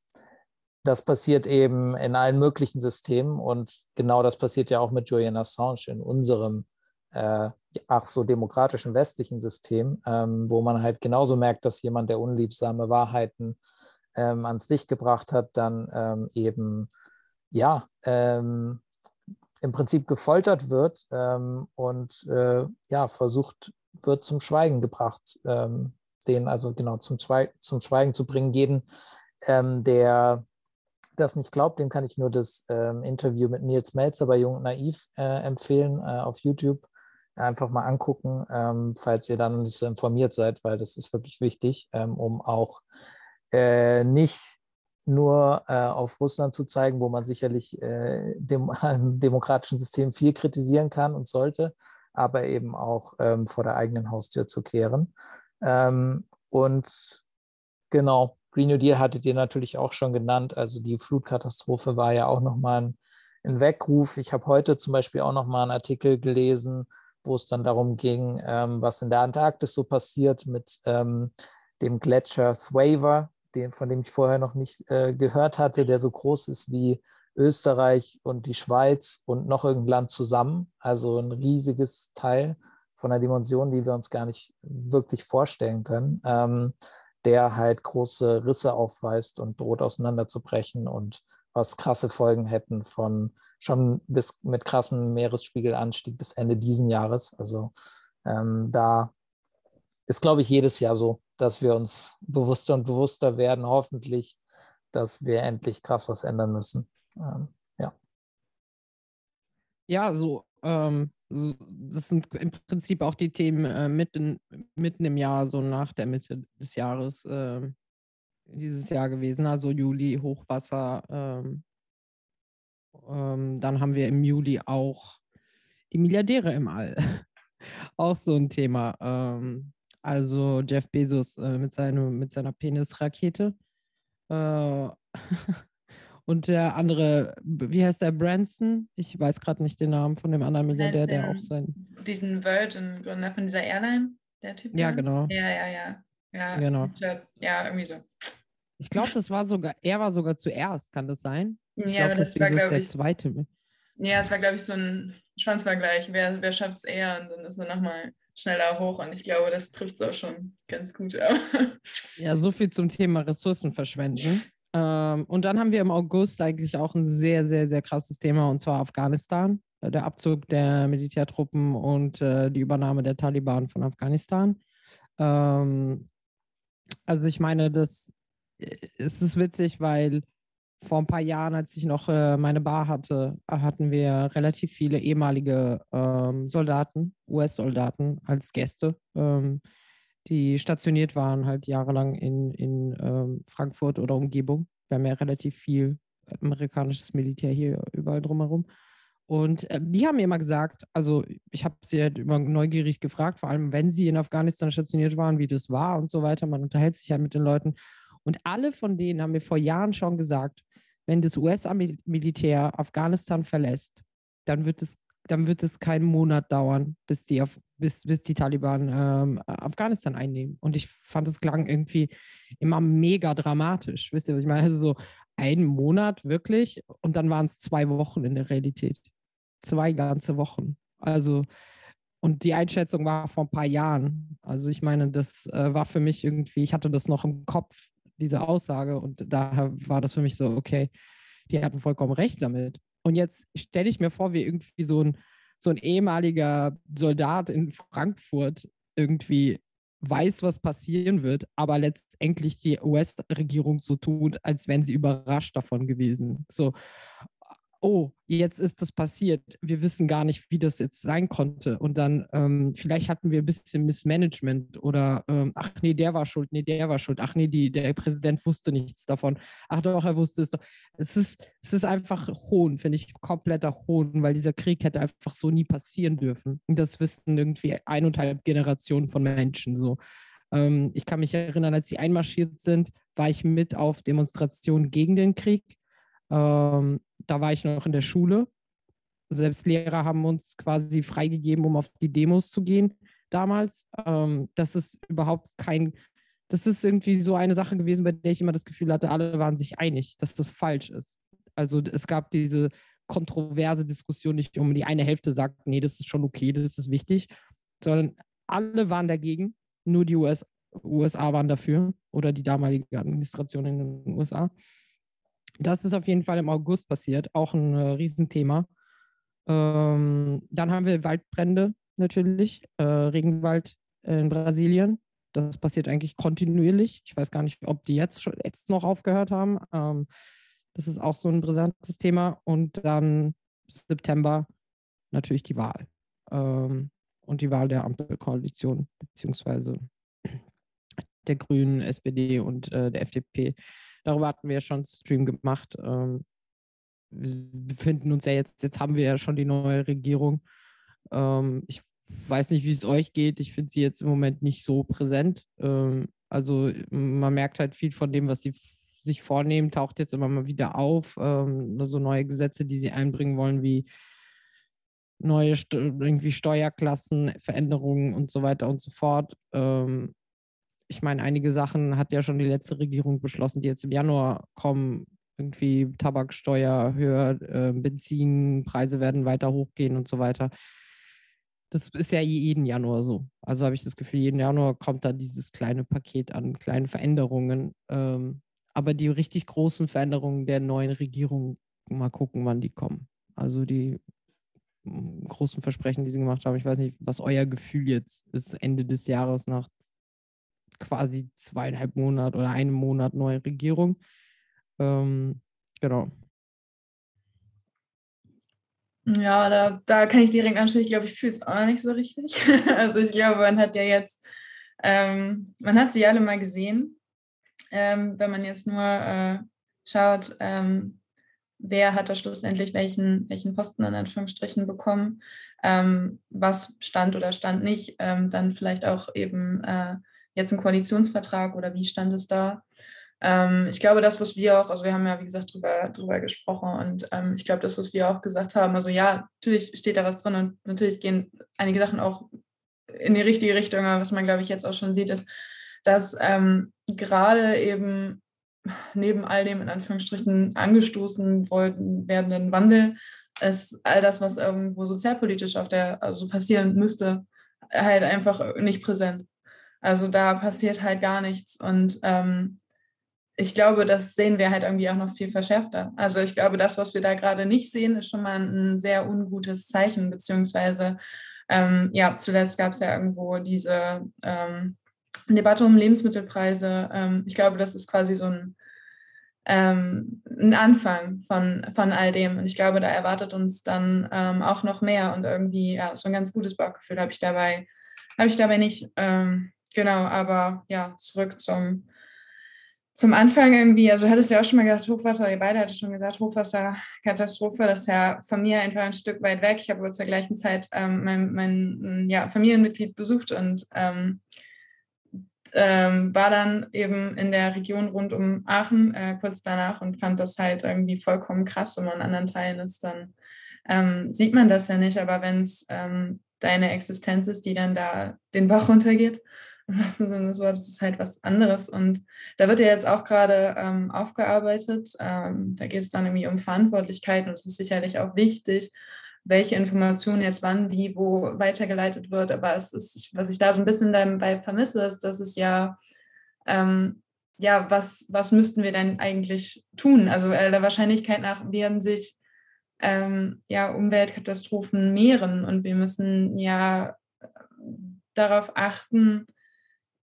das passiert eben in allen möglichen Systemen und genau das passiert ja auch mit Julian Assange in unserem äh, ach so demokratischen westlichen System, ähm, wo man halt genauso merkt, dass jemand, der unliebsame Wahrheiten ähm, ans Licht gebracht hat, dann ähm, eben ja ähm, im Prinzip gefoltert wird ähm, und äh, ja versucht wird zum Schweigen gebracht, ähm, den also genau zum, Schweigen, zum Schweigen zu bringen. Jeden, ähm, der das nicht glaubt, dem kann ich nur das ähm, Interview mit Nils Melzer bei Jung und Naiv äh, empfehlen äh, auf YouTube. Einfach mal angucken, ähm, falls ihr dann nicht so informiert seid, weil das ist wirklich wichtig, ähm, um auch äh, nicht nur äh, auf Russland zu zeigen, wo man sicherlich äh, dem demokratischen System viel kritisieren kann und sollte, aber eben auch ähm, vor der eigenen Haustür zu kehren. Ähm, und genau, Green New Deal hattet ihr natürlich auch schon genannt. Also die Flutkatastrophe war ja auch nochmal ein, ein Weckruf. Ich habe heute zum Beispiel auch nochmal einen Artikel gelesen, wo es dann darum ging, ähm, was in der Antarktis so passiert mit ähm, dem Gletscher Thwaver, den, von dem ich vorher noch nicht äh, gehört hatte, der so groß ist wie Österreich und die Schweiz und noch irgendein Land zusammen. Also ein riesiges Teil von einer Dimension, die wir uns gar nicht wirklich vorstellen können. Ähm, der halt große Risse aufweist und droht auseinanderzubrechen und was krasse Folgen hätten von schon bis mit krassem Meeresspiegelanstieg bis Ende diesen Jahres. Also ähm, da ist, glaube ich, jedes Jahr so, dass wir uns bewusster und bewusster werden, hoffentlich, dass wir endlich krass was ändern müssen. Ähm, ja. Ja, so ähm, das sind im Prinzip auch die Themen äh, mitten, mitten im Jahr, so nach der Mitte des Jahres, äh, dieses Jahr gewesen. Also Juli, Hochwasser. Ähm, ähm, dann haben wir im Juli auch die Milliardäre im All. auch so ein Thema. Ähm, also Jeff Bezos äh, mit, seine, mit seiner Penisrakete. Äh, Und der andere, wie heißt der, Branson? Ich weiß gerade nicht den Namen von dem anderen Milliardär, der auch sein. Diesen Virgin-Gründer von dieser Airline, der Typ. Ja, da? genau. Ja, ja, ja. Ja, genau. ja irgendwie so. Ich glaube, das war sogar, er war sogar zuerst, kann das sein? Ich ja, glaub, aber das, war, glaube ich. Der zweite. Ja, es war, glaube ich, so ein Schwanzvergleich. Wer, wer schafft es eher? Und dann ist er nochmal schneller hoch. Und ich glaube, das trifft es auch schon ganz gut. Ja. ja, so viel zum Thema Ressourcen verschwenden. Ähm, und dann haben wir im August eigentlich auch ein sehr, sehr, sehr krasses Thema, und zwar Afghanistan, äh, der Abzug der Militärtruppen und äh, die Übernahme der Taliban von Afghanistan. Ähm, also ich meine, das äh, es ist witzig, weil vor ein paar Jahren, als ich noch äh, meine Bar hatte, hatten wir relativ viele ehemalige ähm, Soldaten, US-Soldaten als Gäste. Ähm, die stationiert waren halt jahrelang in, in ähm, Frankfurt oder Umgebung. Wir haben ja relativ viel amerikanisches Militär hier überall drumherum. Und äh, die haben mir immer gesagt, also ich habe sie halt immer neugierig gefragt, vor allem wenn sie in Afghanistan stationiert waren, wie das war und so weiter. Man unterhält sich halt mit den Leuten. Und alle von denen haben mir vor Jahren schon gesagt, wenn das US-Militär Afghanistan verlässt, dann wird es dann wird es keinen Monat dauern, bis die, auf, bis, bis die Taliban ähm, Afghanistan einnehmen. Und ich fand, es klang irgendwie immer mega dramatisch. Wisst ihr, was ich meine? Also so einen Monat wirklich und dann waren es zwei Wochen in der Realität. Zwei ganze Wochen. Also, und die Einschätzung war vor ein paar Jahren. Also ich meine, das äh, war für mich irgendwie, ich hatte das noch im Kopf, diese Aussage, und daher war das für mich so, okay, die hatten vollkommen recht damit. Und jetzt stelle ich mir vor, wie irgendwie so ein, so ein ehemaliger Soldat in Frankfurt irgendwie weiß, was passieren wird, aber letztendlich die US-Regierung so tut, als wären sie überrascht davon gewesen. So, oh, jetzt ist das passiert. Wir wissen gar nicht, wie das jetzt sein konnte. Und dann, ähm, vielleicht hatten wir ein bisschen Missmanagement oder, ähm, ach nee, der war schuld, nee, der war schuld, ach nee, die, der Präsident wusste nichts davon. Ach doch, er wusste es doch. Es ist, es ist einfach Hohn, finde ich, kompletter Hohn, weil dieser Krieg hätte einfach so nie passieren dürfen. Und das wissen irgendwie eineinhalb Generationen von Menschen so. Ähm, ich kann mich erinnern, als sie einmarschiert sind, war ich mit auf Demonstrationen gegen den Krieg. Da war ich noch in der Schule. Selbst Lehrer haben uns quasi freigegeben, um auf die Demos zu gehen damals. Ähm, das ist überhaupt kein, das ist irgendwie so eine Sache gewesen, bei der ich immer das Gefühl hatte, alle waren sich einig, dass das falsch ist. Also es gab diese kontroverse Diskussion nicht um die eine Hälfte sagt, nee, das ist schon okay, das ist wichtig, sondern alle waren dagegen, nur die US, USA waren dafür oder die damalige Administration in den USA. Das ist auf jeden Fall im August passiert, auch ein äh, Riesenthema. Ähm, dann haben wir Waldbrände natürlich, äh, Regenwald in Brasilien. Das passiert eigentlich kontinuierlich. Ich weiß gar nicht, ob die jetzt, schon, jetzt noch aufgehört haben. Ähm, das ist auch so ein brisantes Thema. Und dann September natürlich die Wahl. Ähm, und die Wahl der Ampelkoalition, beziehungsweise der Grünen, SPD und äh, der FDP. Darüber hatten wir ja schon einen Stream gemacht. Ähm, wir befinden uns ja jetzt, jetzt haben wir ja schon die neue Regierung. Ähm, ich weiß nicht, wie es euch geht. Ich finde sie jetzt im Moment nicht so präsent. Ähm, also man merkt halt viel von dem, was sie sich vornehmen, taucht jetzt immer mal wieder auf. Ähm, so neue Gesetze, die sie einbringen wollen, wie neue St irgendwie Steuerklassen, Veränderungen und so weiter und so fort. Ähm, ich meine, einige Sachen hat ja schon die letzte Regierung beschlossen, die jetzt im Januar kommen. Irgendwie Tabaksteuer höher, äh, Benzinpreise werden weiter hochgehen und so weiter. Das ist ja jeden Januar so. Also habe ich das Gefühl, jeden Januar kommt da dieses kleine Paket an kleinen Veränderungen. Ähm, aber die richtig großen Veränderungen der neuen Regierung, mal gucken, wann die kommen. Also die hm, großen Versprechen, die sie gemacht haben. Ich weiß nicht, was euer Gefühl jetzt bis Ende des Jahres nach quasi zweieinhalb Monaten oder einem Monat neue Regierung. Ähm, genau. Ja, da, da kann ich direkt anschließen. Ich glaube, ich fühle es auch noch nicht so richtig. also ich glaube, man hat ja jetzt, ähm, man hat sie alle mal gesehen. Ähm, wenn man jetzt nur äh, schaut, ähm, wer hat da schlussendlich welchen, welchen Posten in Anführungsstrichen bekommen, ähm, was stand oder stand nicht, ähm, dann vielleicht auch eben äh, jetzt ein Koalitionsvertrag oder wie stand es da. Ähm, ich glaube, das, was wir auch, also wir haben ja, wie gesagt, drüber, drüber gesprochen und ähm, ich glaube, das, was wir auch gesagt haben, also ja, natürlich steht da was drin und natürlich gehen einige Sachen auch in die richtige Richtung, aber was man, glaube ich, jetzt auch schon sieht, ist, dass ähm, gerade eben neben all dem in Anführungsstrichen angestoßen wollten, werdenden Wandel ist all das, was irgendwo sozialpolitisch auf der, also passieren müsste, halt einfach nicht präsent. Also da passiert halt gar nichts. Und ähm, ich glaube, das sehen wir halt irgendwie auch noch viel verschärfter. Also ich glaube, das, was wir da gerade nicht sehen, ist schon mal ein sehr ungutes Zeichen, beziehungsweise ähm, ja, zuletzt gab es ja irgendwo diese ähm, Debatte um Lebensmittelpreise. Ähm, ich glaube, das ist quasi so ein, ähm, ein Anfang von, von all dem. Und ich glaube, da erwartet uns dann ähm, auch noch mehr und irgendwie ja, so ein ganz gutes Bauchgefühl habe ich dabei, habe ich dabei nicht. Ähm, genau, aber ja, zurück zum zum Anfang irgendwie, also du hattest ja auch schon mal gesagt, Hochwasser, ihr beide hattet schon gesagt, Hochwasserkatastrophe, das ist ja von mir einfach ein Stück weit weg. Ich habe zur gleichen Zeit ähm, mein, mein ja, Familienmitglied besucht und ähm, ähm, war dann eben in der Region rund um Aachen äh, kurz danach und fand das halt irgendwie vollkommen krass. Wenn man in anderen Teilen ist, dann ähm, sieht man das ja nicht, aber wenn es ähm, deine Existenz ist, die dann da den Bach runtergeht, im wahrsten Sinne des Wortes, ist halt was anderes. Und da wird ja jetzt auch gerade ähm, aufgearbeitet. Ähm, da geht es dann irgendwie um Verantwortlichkeiten und es ist sicherlich auch wichtig, welche Informationen jetzt wann, wie, wo weitergeleitet wird. Aber es ist, was ich da so ein bisschen dabei vermisse, ist, dass es ja, ähm, ja, was, was müssten wir denn eigentlich tun? Also äh, der Wahrscheinlichkeit nach werden sich ähm, ja, Umweltkatastrophen mehren und wir müssen ja darauf achten,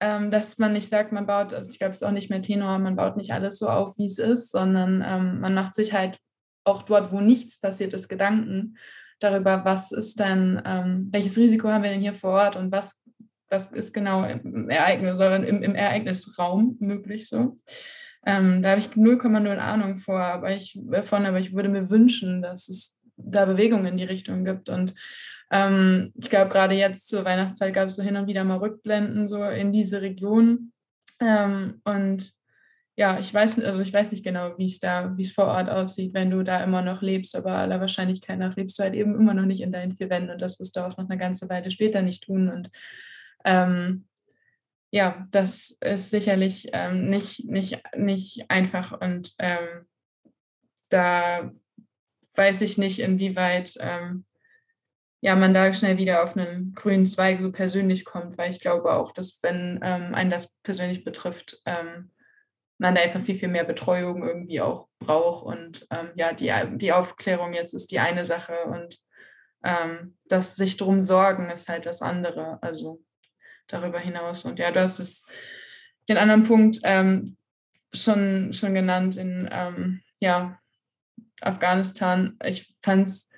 ähm, dass man nicht sagt, man baut, also ich glaube, es ist auch nicht mehr Tenor, man baut nicht alles so auf, wie es ist, sondern ähm, man macht sich halt auch dort, wo nichts passiert ist, Gedanken darüber, was ist denn, ähm, welches Risiko haben wir denn hier vor Ort und was, was ist genau im Ereignis oder im, im Ereignisraum möglich so. Ähm, da habe ich 0,0 Ahnung vor, aber ich, davon, aber ich würde mir wünschen, dass es da Bewegungen in die Richtung gibt und ähm, ich glaube, gerade jetzt zur Weihnachtszeit gab es so hin und wieder mal Rückblenden so in diese Region. Ähm, und ja, ich weiß, also ich weiß nicht genau, wie es da, wie es vor Ort aussieht, wenn du da immer noch lebst, aber aller Wahrscheinlichkeit nach lebst du halt eben immer noch nicht in deinen vier Wänden und das wirst du auch noch eine ganze Weile später nicht tun. Und ähm, ja, das ist sicherlich ähm, nicht, nicht, nicht einfach und ähm, da weiß ich nicht, inwieweit ähm, ja, man da schnell wieder auf einen grünen Zweig so persönlich kommt, weil ich glaube auch, dass wenn ähm, einen das persönlich betrifft, ähm, man da einfach viel, viel mehr Betreuung irgendwie auch braucht. Und ähm, ja, die, die Aufklärung jetzt ist die eine Sache und ähm, das sich drum sorgen ist halt das andere. Also darüber hinaus. Und ja, du hast es, den anderen Punkt ähm, schon, schon genannt in ähm, ja, Afghanistan. Ich fand es,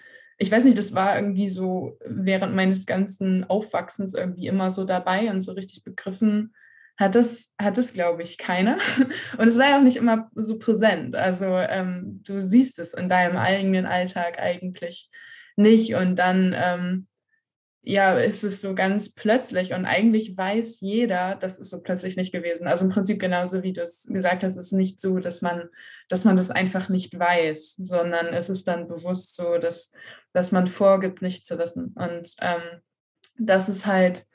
ich weiß nicht, das war irgendwie so während meines ganzen Aufwachsens irgendwie immer so dabei und so richtig begriffen hat es, hat es glaube ich, keiner. Und es war ja auch nicht immer so präsent. Also ähm, du siehst es in deinem eigenen Alltag eigentlich nicht. Und dann ähm, ja, ist es so ganz plötzlich und eigentlich weiß jeder, das ist so plötzlich nicht gewesen. Also im Prinzip genauso wie du es gesagt hast, ist es nicht so, dass man, dass man das einfach nicht weiß, sondern es ist dann bewusst so, dass, dass man vorgibt, nicht zu wissen. Und ähm, das ist halt,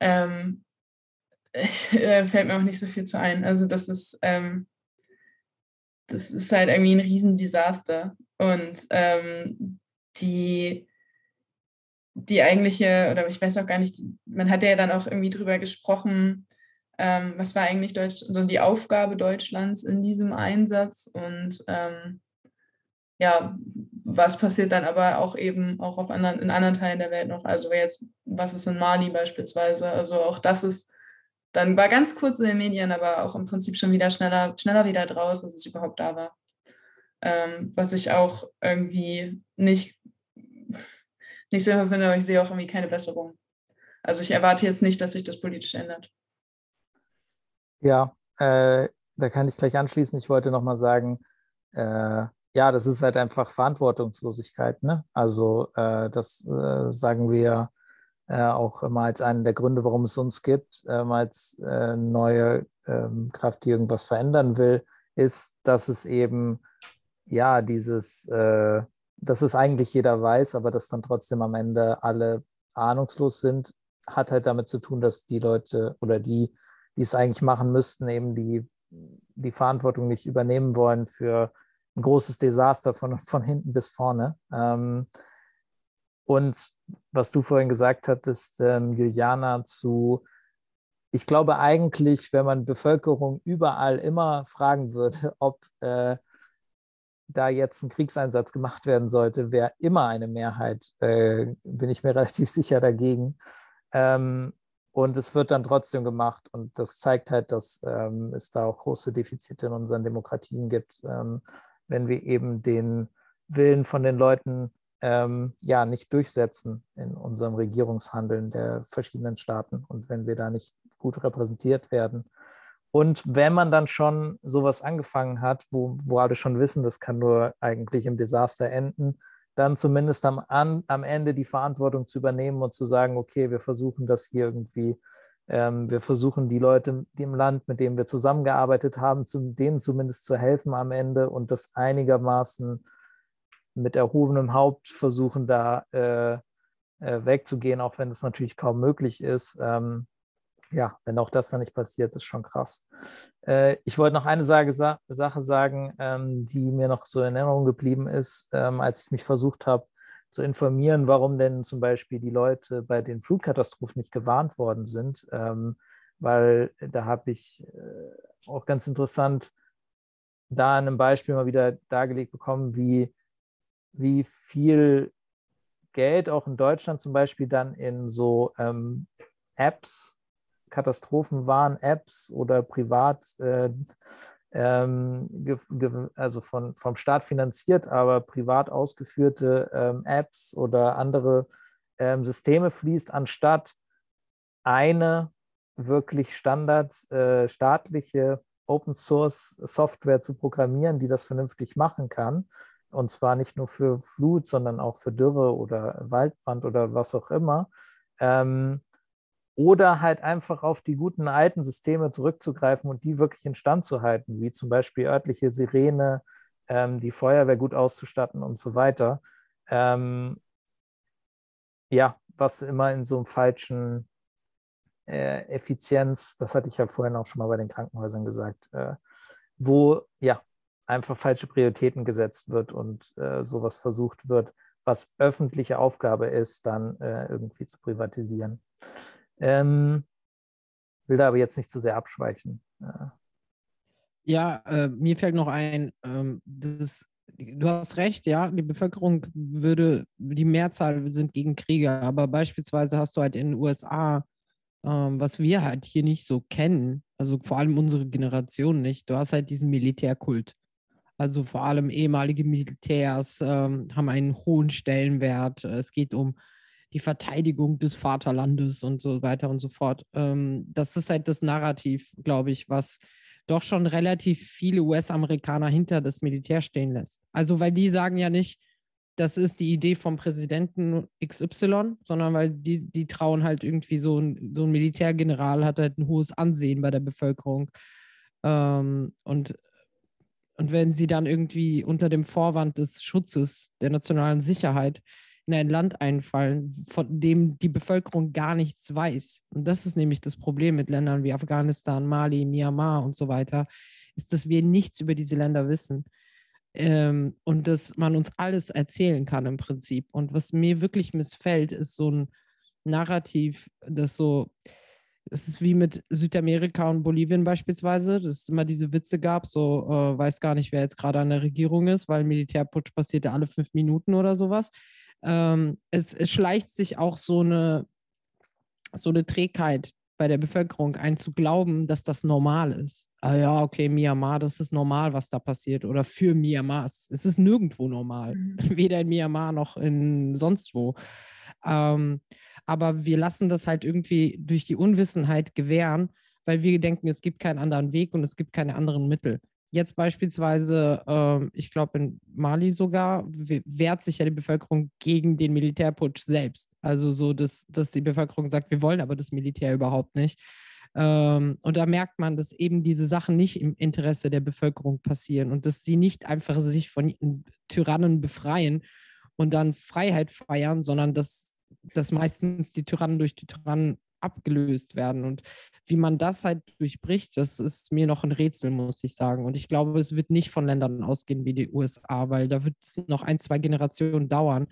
ähm, äh, fällt mir auch nicht so viel zu ein. Also das ist, ähm, das ist halt irgendwie ein Riesendesaster. Und ähm, die die eigentliche, oder ich weiß auch gar nicht, man hat ja dann auch irgendwie drüber gesprochen, ähm, was war eigentlich Deutsch, also die Aufgabe Deutschlands in diesem Einsatz und ähm, ja, was passiert dann aber auch eben auch auf anderen, in anderen Teilen der Welt noch, also jetzt, was ist in Mali beispielsweise, also auch das ist, dann war ganz kurz in den Medien, aber auch im Prinzip schon wieder schneller, schneller wieder draus, als es überhaupt da war. Ähm, was ich auch irgendwie nicht nicht so finde, aber ich sehe auch irgendwie keine Besserung. Also ich erwarte jetzt nicht, dass sich das politisch ändert. Ja, äh, da kann ich gleich anschließen. Ich wollte nochmal sagen, äh, ja, das ist halt einfach Verantwortungslosigkeit. Ne? Also äh, das äh, sagen wir äh, auch immer als einen der Gründe, warum es uns gibt, ähm, als äh, neue ähm, Kraft, die irgendwas verändern will, ist, dass es eben ja dieses dass es eigentlich jeder weiß, aber dass dann trotzdem am Ende alle ahnungslos sind, hat halt damit zu tun, dass die Leute oder die, die es eigentlich machen müssten, eben die, die Verantwortung nicht übernehmen wollen für ein großes Desaster von, von hinten bis vorne. Ähm, und was du vorhin gesagt hattest, ähm, Juliana, zu, ich glaube eigentlich, wenn man Bevölkerung überall immer fragen würde, ob äh, da jetzt ein Kriegseinsatz gemacht werden sollte, wäre immer eine Mehrheit, äh, bin ich mir relativ sicher dagegen. Ähm, und es wird dann trotzdem gemacht. Und das zeigt halt, dass ähm, es da auch große Defizite in unseren Demokratien gibt, ähm, wenn wir eben den Willen von den Leuten ähm, ja nicht durchsetzen in unserem Regierungshandeln der verschiedenen Staaten und wenn wir da nicht gut repräsentiert werden. Und wenn man dann schon sowas angefangen hat, wo, wo alle schon wissen, das kann nur eigentlich im Desaster enden, dann zumindest am, an, am Ende die Verantwortung zu übernehmen und zu sagen, okay, wir versuchen das hier irgendwie, ähm, wir versuchen die Leute die im Land, mit denen wir zusammengearbeitet haben, zu, denen zumindest zu helfen am Ende und das einigermaßen mit erhobenem Haupt versuchen, da äh, äh, wegzugehen, auch wenn es natürlich kaum möglich ist. Ähm, ja, wenn auch das dann nicht passiert, ist schon krass. Äh, ich wollte noch eine Sage, Sa Sache sagen, ähm, die mir noch so in Erinnerung geblieben ist, ähm, als ich mich versucht habe zu informieren, warum denn zum Beispiel die Leute bei den Flutkatastrophen nicht gewarnt worden sind, ähm, weil da habe ich äh, auch ganz interessant da in einem Beispiel mal wieder dargelegt bekommen, wie, wie viel Geld auch in Deutschland zum Beispiel dann in so ähm, Apps Katastrophenwarn-Apps oder privat, äh, ähm, also von, vom Staat finanziert, aber privat ausgeführte ähm, Apps oder andere ähm, Systeme fließt, anstatt eine wirklich standard äh, Open Source Software zu programmieren, die das vernünftig machen kann. Und zwar nicht nur für Flut, sondern auch für Dürre oder Waldbrand oder was auch immer. Ähm, oder halt einfach auf die guten alten Systeme zurückzugreifen und die wirklich instand zu halten, wie zum Beispiel örtliche Sirene, ähm, die Feuerwehr gut auszustatten und so weiter. Ähm, ja, was immer in so einem falschen äh, Effizienz, das hatte ich ja vorhin auch schon mal bei den Krankenhäusern gesagt, äh, wo ja einfach falsche Prioritäten gesetzt wird und äh, sowas versucht wird, was öffentliche Aufgabe ist, dann äh, irgendwie zu privatisieren. Ähm, will da aber jetzt nicht zu sehr abschweichen. Ja, ja äh, mir fällt noch ein, ähm, das, du hast recht, ja, die Bevölkerung würde, die Mehrzahl sind gegen Kriege, aber beispielsweise hast du halt in den USA ähm, was wir halt hier nicht so kennen, also vor allem unsere Generation nicht. Du hast halt diesen Militärkult. Also vor allem ehemalige Militärs ähm, haben einen hohen Stellenwert. Es geht um die Verteidigung des Vaterlandes und so weiter und so fort. Ähm, das ist halt das Narrativ, glaube ich, was doch schon relativ viele US-Amerikaner hinter das Militär stehen lässt. Also, weil die sagen ja nicht, das ist die Idee vom Präsidenten XY, sondern weil die, die trauen halt irgendwie so ein, so ein Militärgeneral hat halt ein hohes Ansehen bei der Bevölkerung. Ähm, und, und wenn sie dann irgendwie unter dem Vorwand des Schutzes der nationalen Sicherheit in ein Land einfallen, von dem die Bevölkerung gar nichts weiß. Und das ist nämlich das Problem mit Ländern wie Afghanistan, Mali, Myanmar und so weiter, ist, dass wir nichts über diese Länder wissen. Ähm, und dass man uns alles erzählen kann im Prinzip. Und was mir wirklich missfällt, ist so ein Narrativ, das so, es ist wie mit Südamerika und Bolivien beispielsweise, dass es immer diese Witze gab, so äh, weiß gar nicht, wer jetzt gerade an der Regierung ist, weil Militärputsch passierte alle fünf Minuten oder sowas ähm, es, es schleicht sich auch so eine, so eine Trägheit bei der Bevölkerung ein, zu glauben, dass das normal ist. Ah ja, okay, Myanmar, das ist normal, was da passiert. Oder für Myanmar. Es, es ist nirgendwo normal. Mhm. Weder in Myanmar noch in sonst wo. Ähm, aber wir lassen das halt irgendwie durch die Unwissenheit gewähren, weil wir denken, es gibt keinen anderen Weg und es gibt keine anderen Mittel. Jetzt beispielsweise, äh, ich glaube in Mali sogar, wehrt sich ja die Bevölkerung gegen den Militärputsch selbst. Also so, dass, dass die Bevölkerung sagt, wir wollen aber das Militär überhaupt nicht. Ähm, und da merkt man, dass eben diese Sachen nicht im Interesse der Bevölkerung passieren und dass sie nicht einfach sich von Tyrannen befreien und dann Freiheit feiern, sondern dass, dass meistens die Tyrannen durch die Tyrannen abgelöst werden. Und wie man das halt durchbricht, das ist mir noch ein Rätsel, muss ich sagen. Und ich glaube, es wird nicht von Ländern ausgehen wie die USA, weil da wird es noch ein, zwei Generationen dauern,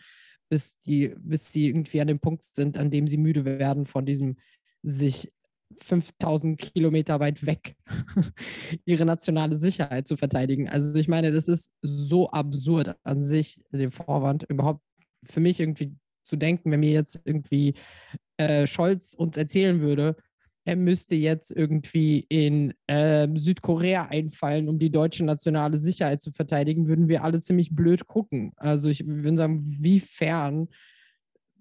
bis, die, bis sie irgendwie an dem Punkt sind, an dem sie müde werden von diesem sich 5000 Kilometer weit weg ihre nationale Sicherheit zu verteidigen. Also ich meine, das ist so absurd an sich, den Vorwand überhaupt für mich irgendwie zu denken, wenn mir jetzt irgendwie äh, Scholz uns erzählen würde, er müsste jetzt irgendwie in äh, Südkorea einfallen, um die deutsche nationale Sicherheit zu verteidigen, würden wir alle ziemlich blöd gucken. Also ich würde sagen, wiefern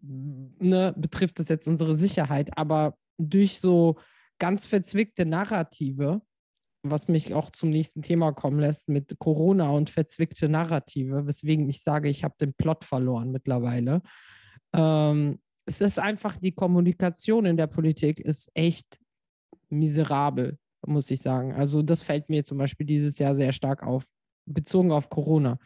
ne, betrifft das jetzt unsere Sicherheit? Aber durch so ganz verzwickte Narrative, was mich auch zum nächsten Thema kommen lässt mit Corona und verzwickte Narrative, weswegen ich sage, ich habe den Plot verloren mittlerweile. Ähm, es ist einfach, die Kommunikation in der Politik ist echt miserabel, muss ich sagen. Also das fällt mir zum Beispiel dieses Jahr sehr stark auf, bezogen auf Corona.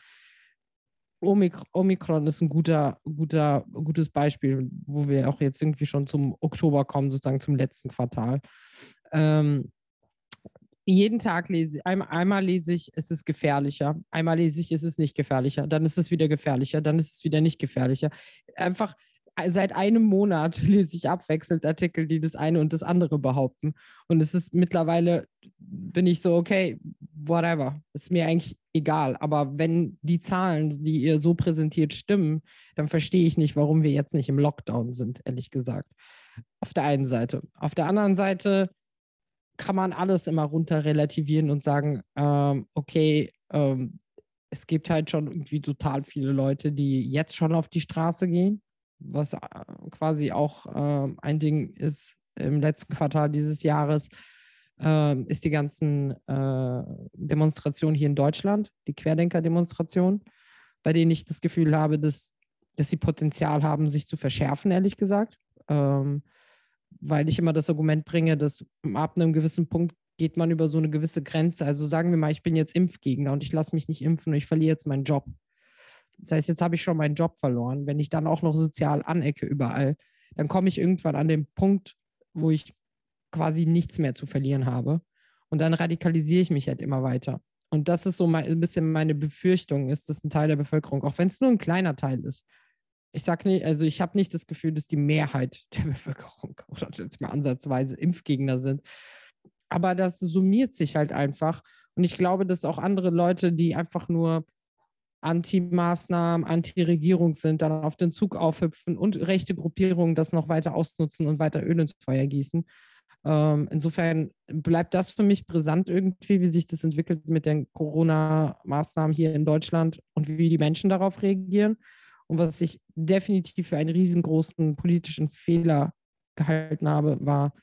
Omikron ist ein guter, guter, gutes Beispiel, wo wir auch jetzt irgendwie schon zum Oktober kommen, sozusagen zum letzten Quartal. Ähm, jeden Tag lese ich, einmal, einmal lese ich, es ist gefährlicher, einmal lese ich, es ist nicht gefährlicher, dann ist es wieder gefährlicher, dann ist es wieder nicht gefährlicher. Einfach seit einem Monat lese ich abwechselnd Artikel, die das eine und das andere behaupten. Und es ist mittlerweile, bin ich so, okay, whatever, ist mir eigentlich egal. Aber wenn die Zahlen, die ihr so präsentiert, stimmen, dann verstehe ich nicht, warum wir jetzt nicht im Lockdown sind, ehrlich gesagt. Auf der einen Seite. Auf der anderen Seite kann man alles immer runter relativieren und sagen, ähm, okay, ähm, es gibt halt schon irgendwie total viele Leute, die jetzt schon auf die Straße gehen was äh, quasi auch äh, ein Ding ist im letzten Quartal dieses Jahres, äh, ist die ganzen äh, Demonstrationen hier in Deutschland, die Querdenker-Demonstrationen, bei denen ich das Gefühl habe, dass, dass sie Potenzial haben, sich zu verschärfen, ehrlich gesagt. Ähm, weil ich immer das Argument bringe, dass ab einem gewissen Punkt geht man über so eine gewisse Grenze. Also sagen wir mal, ich bin jetzt Impfgegner und ich lasse mich nicht impfen und ich verliere jetzt meinen Job. Das heißt, jetzt habe ich schon meinen Job verloren. Wenn ich dann auch noch sozial anecke überall, dann komme ich irgendwann an den Punkt, wo ich quasi nichts mehr zu verlieren habe. Und dann radikalisiere ich mich halt immer weiter. Und das ist so ein bisschen meine Befürchtung, ist, dass ein Teil der Bevölkerung, auch wenn es nur ein kleiner Teil ist, ich sage nicht, also ich habe nicht das Gefühl, dass die Mehrheit der Bevölkerung oder jetzt mal ansatzweise Impfgegner sind. Aber das summiert sich halt einfach. Und ich glaube, dass auch andere Leute, die einfach nur Anti-Maßnahmen, Anti-Regierung sind, dann auf den Zug aufhüpfen und rechte Gruppierungen das noch weiter ausnutzen und weiter Öl ins Feuer gießen. Ähm, insofern bleibt das für mich brisant irgendwie, wie sich das entwickelt mit den Corona-Maßnahmen hier in Deutschland und wie die Menschen darauf reagieren. Und was ich definitiv für einen riesengroßen politischen Fehler gehalten habe, war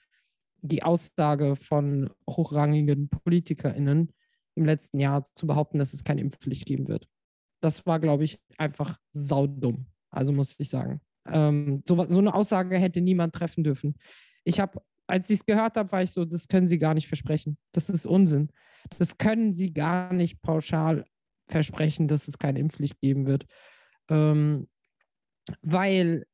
die Aussage von hochrangigen PolitikerInnen im letzten Jahr zu behaupten, dass es keine Impfpflicht geben wird. Das war, glaube ich, einfach saudumm. Also muss ich sagen. Ähm, so, so eine Aussage hätte niemand treffen dürfen. Ich habe als ich es gehört habe, war ich so, das können Sie gar nicht versprechen. Das ist Unsinn. Das können Sie gar nicht pauschal versprechen, dass es keine Impfpflicht geben wird. Ähm, weil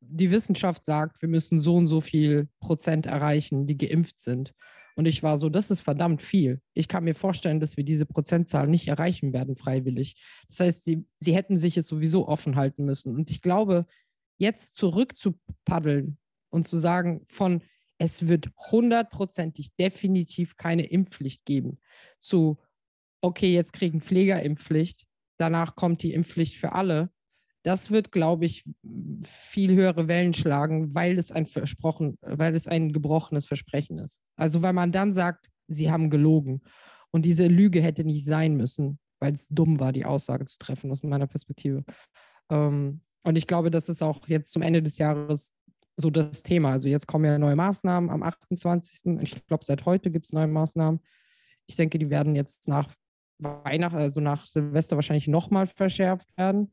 die Wissenschaft sagt, wir müssen so und so viel Prozent erreichen, die geimpft sind. Und ich war so, das ist verdammt viel. Ich kann mir vorstellen, dass wir diese Prozentzahl nicht erreichen werden, freiwillig. Das heißt, sie, sie hätten sich es sowieso offen halten müssen. Und ich glaube, jetzt zurück zu paddeln und zu sagen, von es wird hundertprozentig definitiv keine Impfpflicht geben. Zu, okay, jetzt kriegen Pfleger Impfpflicht, danach kommt die Impfpflicht für alle. Das wird, glaube ich, viel höhere Wellen schlagen, weil es ein versprochen, weil es ein gebrochenes Versprechen ist. Also weil man dann sagt, sie haben gelogen. Und diese Lüge hätte nicht sein müssen, weil es dumm war, die Aussage zu treffen, aus meiner Perspektive. Ähm, und ich glaube, dass es auch jetzt zum Ende des Jahres so das Thema. Also jetzt kommen ja neue Maßnahmen am 28. Ich glaube, seit heute gibt es neue Maßnahmen. Ich denke, die werden jetzt nach Weihnachten, also nach Silvester wahrscheinlich nochmal verschärft werden.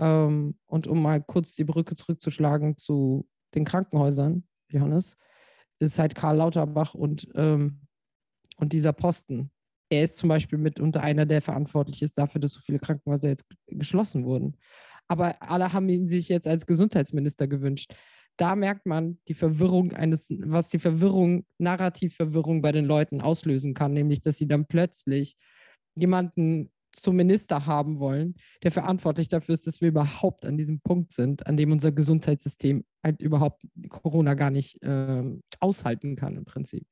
Ähm, und um mal kurz die Brücke zurückzuschlagen zu den Krankenhäusern, Johannes, ist halt Karl Lauterbach und, ähm, und dieser Posten. Er ist zum Beispiel mitunter einer, der verantwortlich ist dafür, dass so viele Krankenhäuser jetzt geschlossen wurden. Aber alle haben ihn sich jetzt als Gesundheitsminister gewünscht da merkt man die Verwirrung eines, was die Verwirrung, Narrativverwirrung bei den Leuten auslösen kann, nämlich dass sie dann plötzlich jemanden zum Minister haben wollen, der verantwortlich dafür ist, dass wir überhaupt an diesem Punkt sind, an dem unser Gesundheitssystem halt überhaupt Corona gar nicht äh, aushalten kann im Prinzip.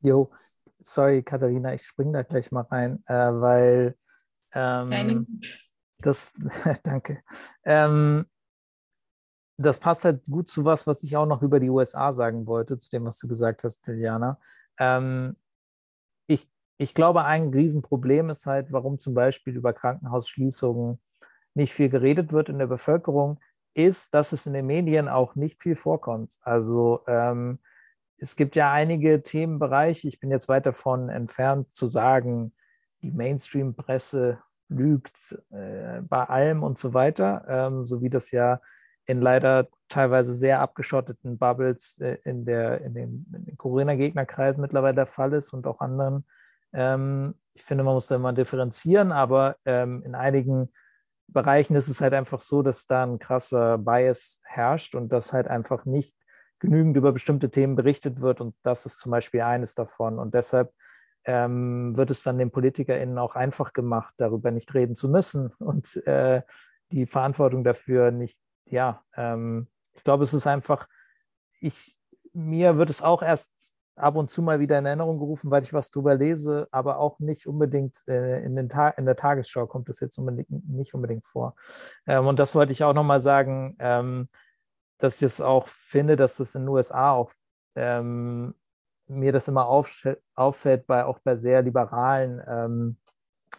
Jo, sorry Katharina, ich springe da gleich mal rein, äh, weil ähm, das, danke. Ähm, das passt halt gut zu was, was ich auch noch über die USA sagen wollte, zu dem, was du gesagt hast, Liliana. Ähm, ich, ich glaube, ein Riesenproblem ist halt, warum zum Beispiel über Krankenhausschließungen nicht viel geredet wird in der Bevölkerung, ist, dass es in den Medien auch nicht viel vorkommt. Also ähm, es gibt ja einige Themenbereiche, ich bin jetzt weit davon entfernt zu sagen, die Mainstream-Presse lügt äh, bei allem und so weiter, ähm, so wie das ja in leider teilweise sehr abgeschotteten Bubbles äh, in, der, in den, den Corona-Gegnerkreisen mittlerweile der Fall ist und auch anderen. Ähm, ich finde, man muss da immer differenzieren, aber ähm, in einigen Bereichen ist es halt einfach so, dass da ein krasser Bias herrscht und dass halt einfach nicht genügend über bestimmte Themen berichtet wird und das ist zum Beispiel eines davon. Und deshalb ähm, wird es dann den PolitikerInnen auch einfach gemacht, darüber nicht reden zu müssen und äh, die Verantwortung dafür nicht ja, ähm, ich glaube, es ist einfach, ich, mir wird es auch erst ab und zu mal wieder in Erinnerung gerufen, weil ich was drüber lese, aber auch nicht unbedingt äh, in, den in der Tagesschau kommt das jetzt unbedingt, nicht unbedingt vor. Ähm, und das wollte ich auch nochmal sagen, ähm, dass ich es auch finde, dass das in den USA auch ähm, mir das immer auffällt, bei, auch bei sehr liberalen ähm,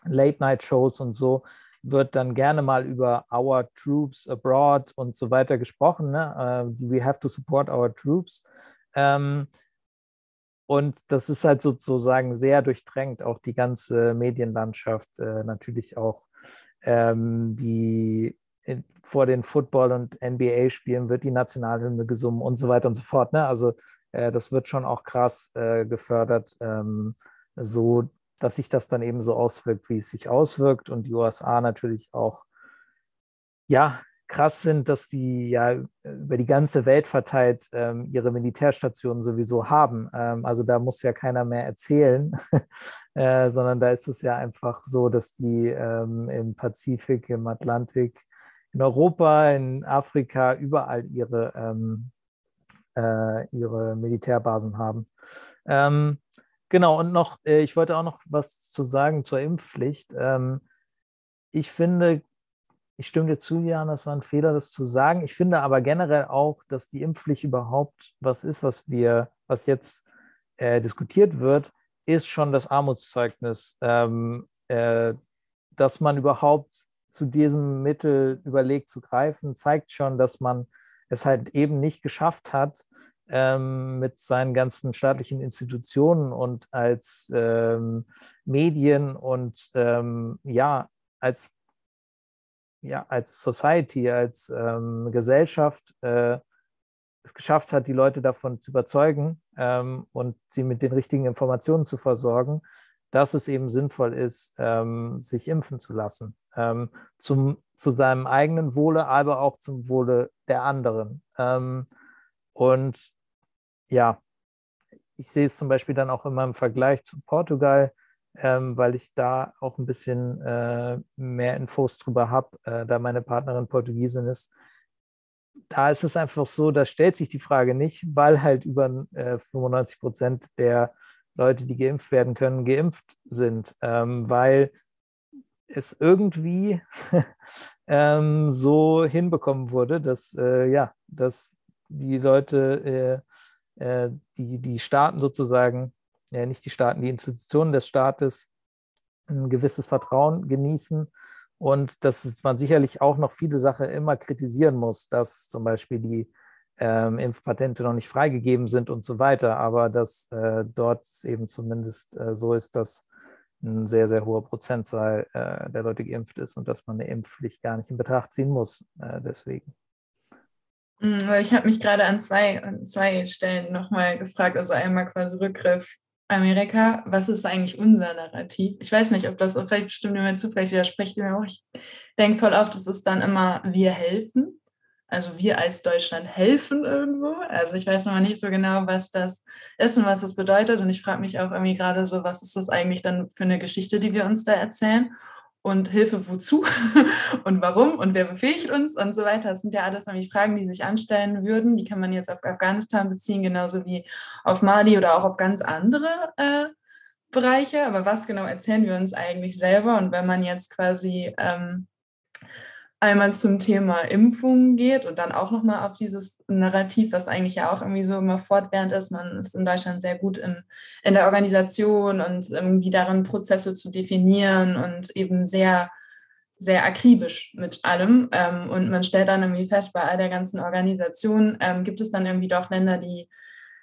Late-Night-Shows und so, wird dann gerne mal über our troops abroad und so weiter gesprochen. Ne? Uh, we have to support our troops. Ähm, und das ist halt sozusagen sehr durchdrängt, auch die ganze Medienlandschaft, äh, natürlich auch ähm, die vor den Football- und NBA-Spielen wird die Nationalhymne gesungen und so weiter und so fort. Ne? Also äh, das wird schon auch krass äh, gefördert, ähm, so dass sich das dann eben so auswirkt, wie es sich auswirkt. Und die USA natürlich auch, ja, krass sind, dass die ja über die ganze Welt verteilt ähm, ihre Militärstationen sowieso haben. Ähm, also da muss ja keiner mehr erzählen, äh, sondern da ist es ja einfach so, dass die ähm, im Pazifik, im Atlantik, in Europa, in Afrika überall ihre, ähm, äh, ihre Militärbasen haben. Ähm, Genau, und noch, äh, ich wollte auch noch was zu sagen zur Impfpflicht. Ähm, ich finde, ich stimme dir zu, Jan, das war ein Fehler, das zu sagen. Ich finde aber generell auch, dass die Impfpflicht überhaupt was ist, was wir, was jetzt äh, diskutiert wird, ist schon das Armutszeugnis, ähm, äh, dass man überhaupt zu diesem Mittel überlegt zu greifen, zeigt schon, dass man es halt eben nicht geschafft hat, ähm, mit seinen ganzen staatlichen Institutionen und als ähm, Medien und ähm, ja, als ja, als Society, als ähm, Gesellschaft äh, es geschafft hat, die Leute davon zu überzeugen ähm, und sie mit den richtigen Informationen zu versorgen, dass es eben sinnvoll ist, ähm, sich impfen zu lassen. Ähm, zum, zu seinem eigenen Wohle, aber auch zum Wohle der anderen. Ähm, und ja, ich sehe es zum Beispiel dann auch immer im Vergleich zu Portugal ähm, weil ich da auch ein bisschen äh, mehr Infos drüber habe, äh, da meine Partnerin Portugiesin ist. Da ist es einfach so, da stellt sich die Frage nicht, weil halt über äh, 95 Prozent der Leute, die geimpft werden können, geimpft sind, ähm, weil es irgendwie ähm, so hinbekommen wurde, dass äh, ja, dass die Leute, äh, äh, die, die Staaten sozusagen ja, nicht die Staaten, die Institutionen des Staates ein gewisses Vertrauen genießen und dass man sicherlich auch noch viele Sachen immer kritisieren muss, dass zum Beispiel die ähm, Impfpatente noch nicht freigegeben sind und so weiter, aber dass äh, dort eben zumindest äh, so ist, dass ein sehr, sehr hoher Prozentzahl äh, der Leute geimpft ist und dass man eine Impfpflicht gar nicht in Betracht ziehen muss. Äh, deswegen. Hm, ich habe mich gerade an zwei, an zwei Stellen nochmal gefragt, also einmal quasi Rückgriff Amerika, was ist eigentlich unser Narrativ? Ich weiß nicht, ob das vielleicht bestimmt zu, vielleicht widerspricht mir auch. Ich denke voll oft, es ist dann immer, wir helfen. Also wir als Deutschland helfen irgendwo. Also ich weiß noch nicht so genau, was das ist und was das bedeutet. Und ich frage mich auch irgendwie gerade so, was ist das eigentlich dann für eine Geschichte, die wir uns da erzählen? Und Hilfe wozu und warum und wer befähigt uns und so weiter. Das sind ja alles nämlich Fragen, die sich anstellen würden. Die kann man jetzt auf Afghanistan beziehen, genauso wie auf Mali oder auch auf ganz andere äh, Bereiche. Aber was genau erzählen wir uns eigentlich selber? Und wenn man jetzt quasi ähm, einmal zum Thema Impfung geht und dann auch nochmal auf dieses Narrativ, was eigentlich ja auch irgendwie so immer fortwährend ist. Man ist in Deutschland sehr gut in, in der Organisation und irgendwie darin, Prozesse zu definieren und eben sehr, sehr akribisch mit allem. Ähm, und man stellt dann irgendwie fest, bei all der ganzen Organisation ähm, gibt es dann irgendwie doch Länder, die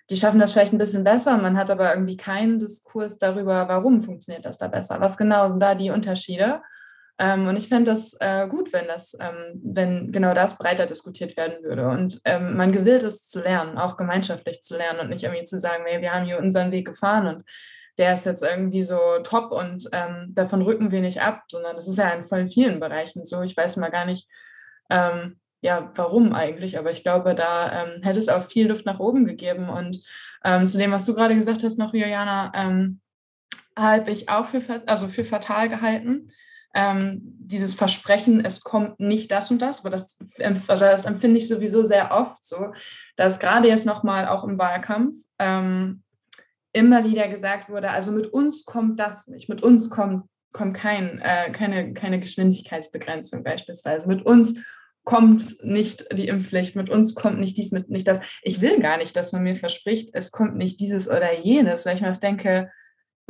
die schaffen das vielleicht ein bisschen besser, man hat aber irgendwie keinen Diskurs darüber, warum funktioniert das da besser. Was genau sind da die Unterschiede? Ähm, und ich fände das äh, gut, wenn das, ähm, wenn genau das breiter diskutiert werden würde und ähm, man gewillt ist zu lernen, auch gemeinschaftlich zu lernen und nicht irgendwie zu sagen, hey, wir haben hier unseren Weg gefahren und der ist jetzt irgendwie so top und ähm, davon rücken wir nicht ab, sondern das ist ja in voll vielen Bereichen so. Ich weiß mal gar nicht, ähm, ja, warum eigentlich, aber ich glaube, da ähm, hätte es auch viel Luft nach oben gegeben. Und zu dem, was du gerade gesagt hast noch, Juliana, habe ich auch für, also für fatal gehalten ähm, dieses Versprechen, es kommt nicht das und das, aber das, also das empfinde ich sowieso sehr oft so, dass gerade jetzt nochmal auch im Wahlkampf ähm, immer wieder gesagt wurde, also mit uns kommt das nicht, mit uns kommt, kommt kein, äh, keine, keine Geschwindigkeitsbegrenzung beispielsweise, mit uns kommt nicht die Impfpflicht, mit uns kommt nicht dies, mit nicht das. Ich will gar nicht, dass man mir verspricht, es kommt nicht dieses oder jenes, weil ich mir auch denke,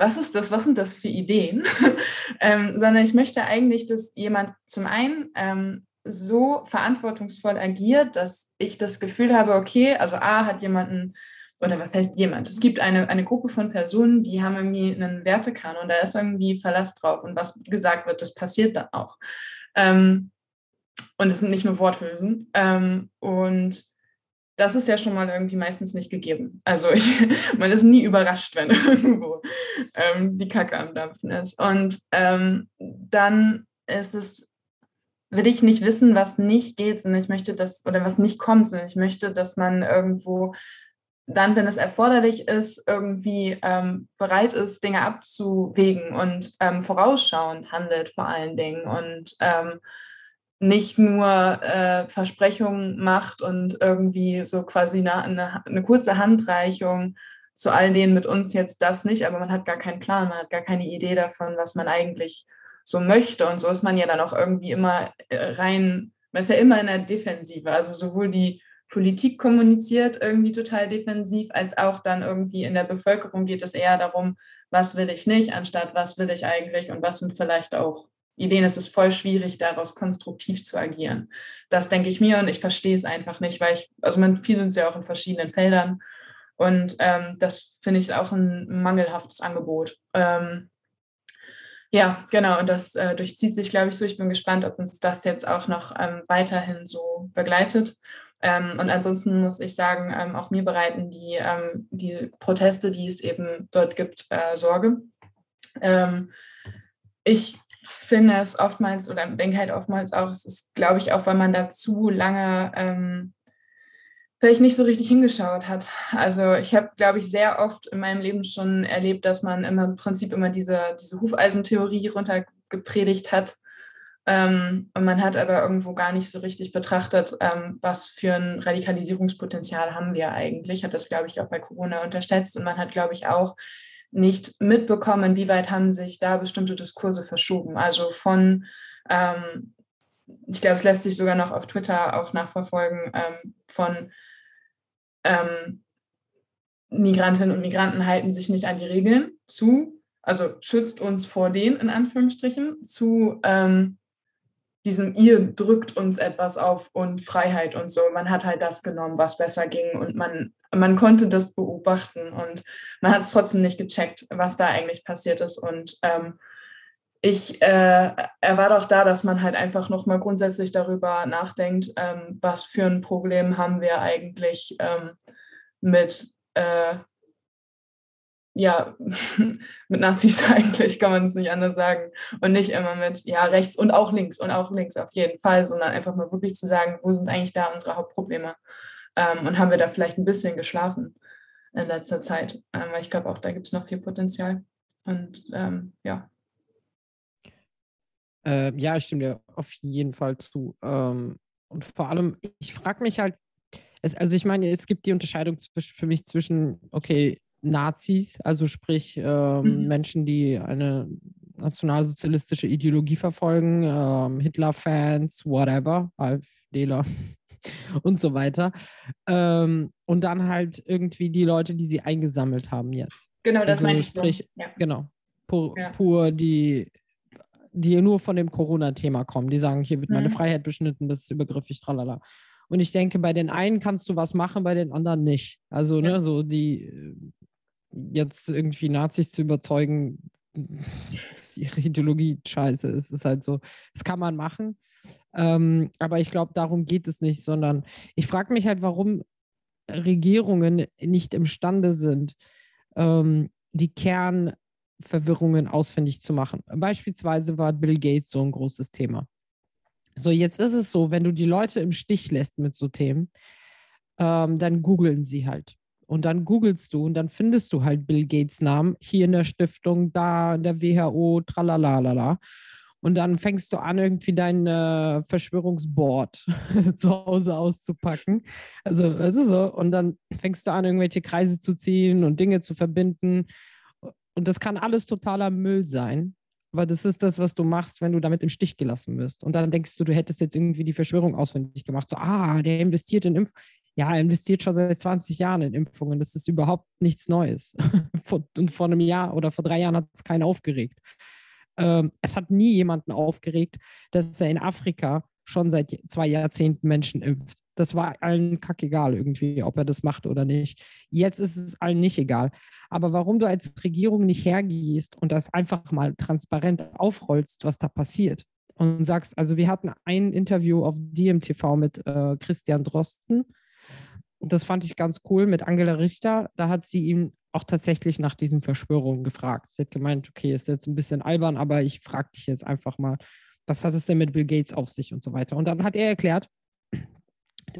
was ist das, was sind das für Ideen, ähm, sondern ich möchte eigentlich, dass jemand zum einen ähm, so verantwortungsvoll agiert, dass ich das Gefühl habe, okay, also A hat jemanden, oder was heißt jemand? Es gibt eine, eine Gruppe von Personen, die haben irgendwie einen Wertekanon, da ist irgendwie Verlass drauf und was gesagt wird, das passiert dann auch. Ähm, und es sind nicht nur Worthülsen. Ähm, und das ist ja schon mal irgendwie meistens nicht gegeben. Also ich, man ist nie überrascht, wenn irgendwo ähm, die Kacke am Dampfen ist. Und ähm, dann ist es, will ich nicht wissen, was nicht geht, sondern ich möchte das, oder was nicht kommt, sondern ich möchte, dass man irgendwo dann, wenn es erforderlich ist, irgendwie ähm, bereit ist, Dinge abzuwägen und ähm, vorausschauend handelt vor allen Dingen und ähm, nicht nur äh, Versprechungen macht und irgendwie so quasi eine, eine, eine, kurze Handreichung zu all denen mit uns jetzt das nicht, aber man hat gar keinen Plan, man hat gar keine Idee davon, was man eigentlich so möchte. Und so ist man ja dann auch irgendwie immer äh, rein, man ist ja immer in der Defensive. Also sowohl die Politik kommuniziert irgendwie total defensiv, als auch dann irgendwie in der Bevölkerung geht es eher darum, was will ich nicht, anstatt was will ich eigentlich und was sind vielleicht auch Ideen. Es ist voll schwierig, daraus konstruktiv zu agieren. Das denke ich mir und ich verstehe es einfach nicht, weil ich, also man viel uns ja auch in verschiedenen Feldern und ähm, das finde ich auch ein mangelhaftes Angebot. Ähm, ja, genau, und das äh, durchzieht sich, glaube ich, so. Ich bin gespannt, ob uns das jetzt auch noch ähm, weiterhin so begleitet. Ähm, und ansonsten muss ich sagen, ähm, auch mir bereiten die, ähm, die Proteste, die es eben dort gibt, äh, Sorge. Ich finde es oftmals oder denke halt oftmals auch, es ist, glaube ich, auch, weil man da zu lange ähm, vielleicht nicht so richtig hingeschaut hat. Also ich habe, glaube ich, sehr oft in meinem Leben schon erlebt, dass man immer im Prinzip immer diese, diese Hufeisentheorie runtergepredigt hat ähm, und man hat aber irgendwo gar nicht so richtig betrachtet, ähm, was für ein Radikalisierungspotenzial haben wir eigentlich. Hat das, glaube ich, auch bei Corona unterschätzt. Und man hat, glaube ich, auch nicht mitbekommen, wie weit haben sich da bestimmte Diskurse verschoben. Also von, ähm, ich glaube, es lässt sich sogar noch auf Twitter auch nachverfolgen, ähm, von ähm, Migrantinnen und Migranten halten sich nicht an die Regeln zu, also schützt uns vor denen in Anführungsstrichen, zu ähm, diesem ihr drückt uns etwas auf und Freiheit und so. Man hat halt das genommen, was besser ging und man, man konnte das beobachten und man hat es trotzdem nicht gecheckt, was da eigentlich passiert ist. Und ähm, ich äh, erwarte auch da, dass man halt einfach nochmal grundsätzlich darüber nachdenkt, ähm, was für ein Problem haben wir eigentlich ähm, mit äh, ja, mit Nazis eigentlich, kann man es nicht anders sagen. Und nicht immer mit, ja, rechts und auch links und auch links auf jeden Fall, sondern einfach mal wirklich zu sagen, wo sind eigentlich da unsere Hauptprobleme? Ähm, und haben wir da vielleicht ein bisschen geschlafen in letzter Zeit? Ähm, weil ich glaube, auch da gibt es noch viel Potenzial. Und ähm, ja. Äh, ja, ich stimme dir auf jeden Fall zu. Ähm, und vor allem, ich frage mich halt, es, also ich meine, es gibt die Unterscheidung für mich zwischen, okay, Nazis, also sprich äh, mhm. Menschen, die eine nationalsozialistische Ideologie verfolgen, äh, Hitler-Fans, whatever, AfDler und so weiter. Ähm, und dann halt irgendwie die Leute, die sie eingesammelt haben jetzt. Genau, das also, meine ich sprich, so. Ja. Genau, pur, ja. pur die die nur von dem Corona-Thema kommen. Die sagen, hier wird meine mhm. Freiheit beschnitten, das ist übergriffig, tralala. Und ich denke, bei den einen kannst du was machen, bei den anderen nicht. Also, ne, ja. ne, so die jetzt irgendwie Nazis zu überzeugen, dass ihre Ideologie scheiße ist. Es ist halt so, das kann man machen. Ähm, aber ich glaube, darum geht es nicht, sondern ich frage mich halt, warum Regierungen nicht imstande sind, ähm, die Kernverwirrungen ausfindig zu machen. Beispielsweise war Bill Gates so ein großes Thema. So, jetzt ist es so, wenn du die Leute im Stich lässt mit so Themen, ähm, dann googeln sie halt. Und dann googelst du und dann findest du halt Bill Gates Namen hier in der Stiftung, da in der WHO, tralalala. Und dann fängst du an, irgendwie dein äh, Verschwörungsboard zu Hause auszupacken. Also, das ist so. Und dann fängst du an, irgendwelche Kreise zu ziehen und Dinge zu verbinden. Und das kann alles totaler Müll sein. Aber das ist das, was du machst, wenn du damit im Stich gelassen wirst. Und dann denkst du, du hättest jetzt irgendwie die Verschwörung auswendig gemacht. So, ah, der investiert in Impf ja, er investiert schon seit 20 Jahren in Impfungen. Das ist überhaupt nichts Neues. und vor einem Jahr oder vor drei Jahren hat es keinen aufgeregt. Ähm, es hat nie jemanden aufgeregt, dass er in Afrika schon seit zwei Jahrzehnten Menschen impft. Das war allen kackegal irgendwie, ob er das macht oder nicht. Jetzt ist es allen nicht egal. Aber warum du als Regierung nicht hergehst und das einfach mal transparent aufrollst, was da passiert und sagst, also wir hatten ein Interview auf DMTV mit äh, Christian Drosten, das fand ich ganz cool mit Angela Richter. Da hat sie ihn auch tatsächlich nach diesen Verschwörungen gefragt. Sie hat gemeint, okay, ist jetzt ein bisschen albern, aber ich frage dich jetzt einfach mal, was hat es denn mit Bill Gates auf sich und so weiter. Und dann hat er erklärt,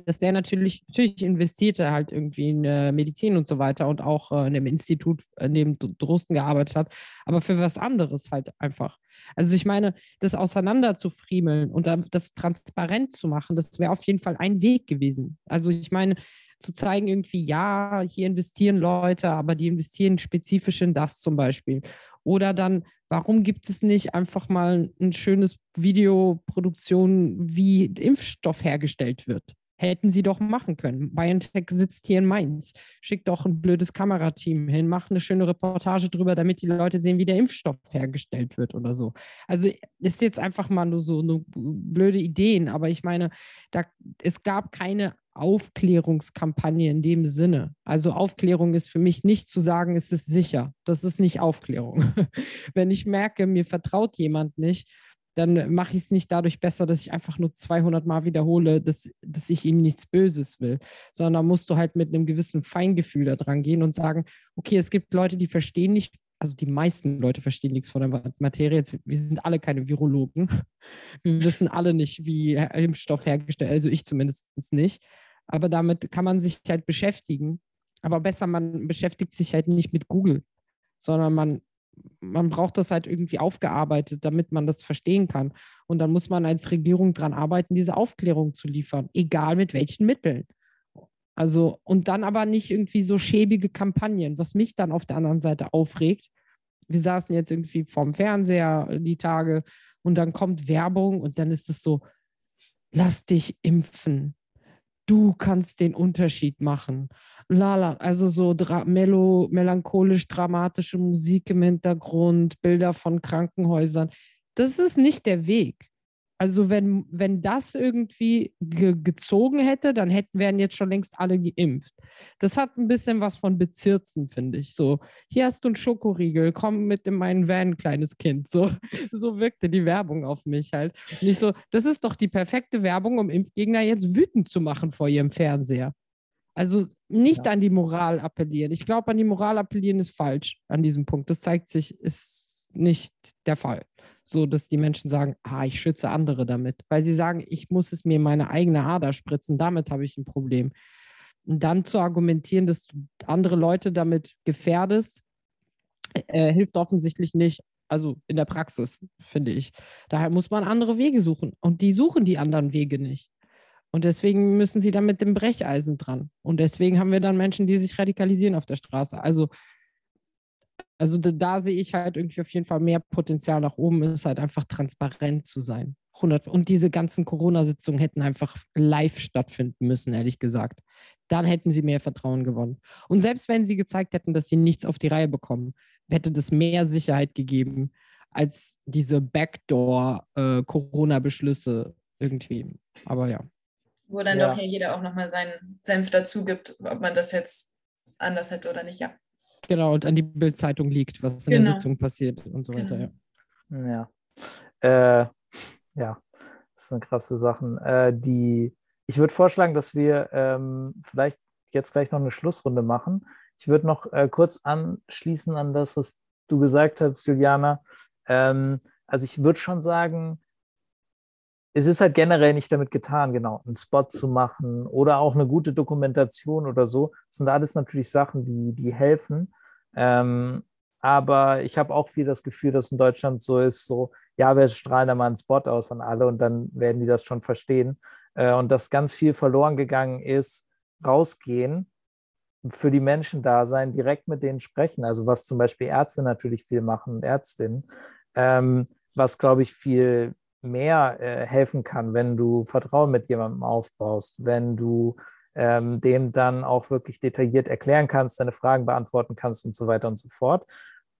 dass der natürlich, natürlich investierte halt irgendwie in äh, Medizin und so weiter und auch äh, in dem Institut, in dem Drosten gearbeitet hat, aber für was anderes halt einfach. Also ich meine, das auseinander zu friemeln und das transparent zu machen, das wäre auf jeden Fall ein Weg gewesen. Also ich meine, zu zeigen, irgendwie, ja, hier investieren Leute, aber die investieren spezifisch in das zum Beispiel. Oder dann Warum gibt es nicht einfach mal ein schönes Videoproduktion, wie Impfstoff hergestellt wird? Hätten sie doch machen können. BioNTech sitzt hier in Mainz. Schickt doch ein blödes Kamerateam hin, macht eine schöne Reportage drüber, damit die Leute sehen, wie der Impfstoff hergestellt wird oder so. Also ist jetzt einfach mal nur so eine blöde Ideen, aber ich meine, da, es gab keine Aufklärungskampagne in dem Sinne. Also Aufklärung ist für mich nicht zu sagen, es ist sicher. Das ist nicht Aufklärung. Wenn ich merke, mir vertraut jemand nicht, dann mache ich es nicht dadurch besser, dass ich einfach nur 200 Mal wiederhole, dass, dass ich ihm nichts Böses will, sondern musst du halt mit einem gewissen Feingefühl da dran gehen und sagen, okay, es gibt Leute, die verstehen nicht, also die meisten Leute verstehen nichts von der Materie. Jetzt, wir sind alle keine Virologen. Wir wissen alle nicht, wie Impfstoff hergestellt, also ich zumindest nicht. Aber damit kann man sich halt beschäftigen. Aber besser, man beschäftigt sich halt nicht mit Google, sondern man man braucht das halt irgendwie aufgearbeitet, damit man das verstehen kann. Und dann muss man als Regierung daran arbeiten, diese Aufklärung zu liefern, egal mit welchen Mitteln. Also, und dann aber nicht irgendwie so schäbige Kampagnen, was mich dann auf der anderen Seite aufregt. Wir saßen jetzt irgendwie vorm Fernseher die Tage und dann kommt Werbung und dann ist es so, lass dich impfen. Du kannst den Unterschied machen. Lala, also so dra melo, melancholisch dramatische Musik im Hintergrund, Bilder von Krankenhäusern. Das ist nicht der Weg. Also wenn, wenn das irgendwie ge gezogen hätte, dann hätten wären jetzt schon längst alle geimpft. Das hat ein bisschen was von Bezirzen, finde ich. So, hier hast du einen Schokoriegel, komm mit in meinen Van, kleines Kind. So, so wirkte die Werbung auf mich halt. Nicht so, das ist doch die perfekte Werbung, um Impfgegner jetzt wütend zu machen vor ihrem Fernseher. Also nicht ja. an die Moral appellieren. Ich glaube, an die Moral appellieren ist falsch an diesem Punkt. Das zeigt sich, ist nicht der Fall. So, dass die Menschen sagen, ah, ich schütze andere damit. Weil sie sagen, ich muss es mir in meine eigene Ader spritzen, damit habe ich ein Problem. Und dann zu argumentieren, dass du andere Leute damit gefährdest, äh, hilft offensichtlich nicht. Also in der Praxis, finde ich. Daher muss man andere Wege suchen. Und die suchen die anderen Wege nicht. Und deswegen müssen sie dann mit dem Brecheisen dran. Und deswegen haben wir dann Menschen, die sich radikalisieren auf der Straße. Also, also da, da sehe ich halt irgendwie auf jeden Fall mehr Potenzial nach oben, ist halt einfach transparent zu sein. 100. Und diese ganzen Corona-Sitzungen hätten einfach live stattfinden müssen, ehrlich gesagt. Dann hätten sie mehr Vertrauen gewonnen. Und selbst wenn sie gezeigt hätten, dass sie nichts auf die Reihe bekommen, hätte das mehr Sicherheit gegeben als diese Backdoor-Corona-Beschlüsse äh, irgendwie. Aber ja wo dann ja. doch hier jeder auch nochmal seinen Senf dazu gibt, ob man das jetzt anders hätte oder nicht, ja. Genau, und an die Bildzeitung liegt, was in genau. der Sitzung passiert und so weiter, genau. ja. Ja. Äh, ja, das sind krasse Sachen. Äh, die, ich würde vorschlagen, dass wir ähm, vielleicht jetzt gleich noch eine Schlussrunde machen. Ich würde noch äh, kurz anschließen an das, was du gesagt hast, Juliana. Ähm, also ich würde schon sagen, es ist halt generell nicht damit getan, genau, einen Spot zu machen oder auch eine gute Dokumentation oder so. Das sind alles natürlich Sachen, die, die helfen. Ähm, aber ich habe auch viel das Gefühl, dass in Deutschland so ist, so, ja, wir strahlen da mal einen Spot aus an alle und dann werden die das schon verstehen. Äh, und dass ganz viel verloren gegangen ist, rausgehen, für die Menschen da sein, direkt mit denen sprechen. Also was zum Beispiel Ärzte natürlich viel machen Ärztinnen. Ähm, was, glaube ich, viel mehr äh, helfen kann, wenn du Vertrauen mit jemandem aufbaust, wenn du ähm, dem dann auch wirklich detailliert erklären kannst, deine Fragen beantworten kannst und so weiter und so fort.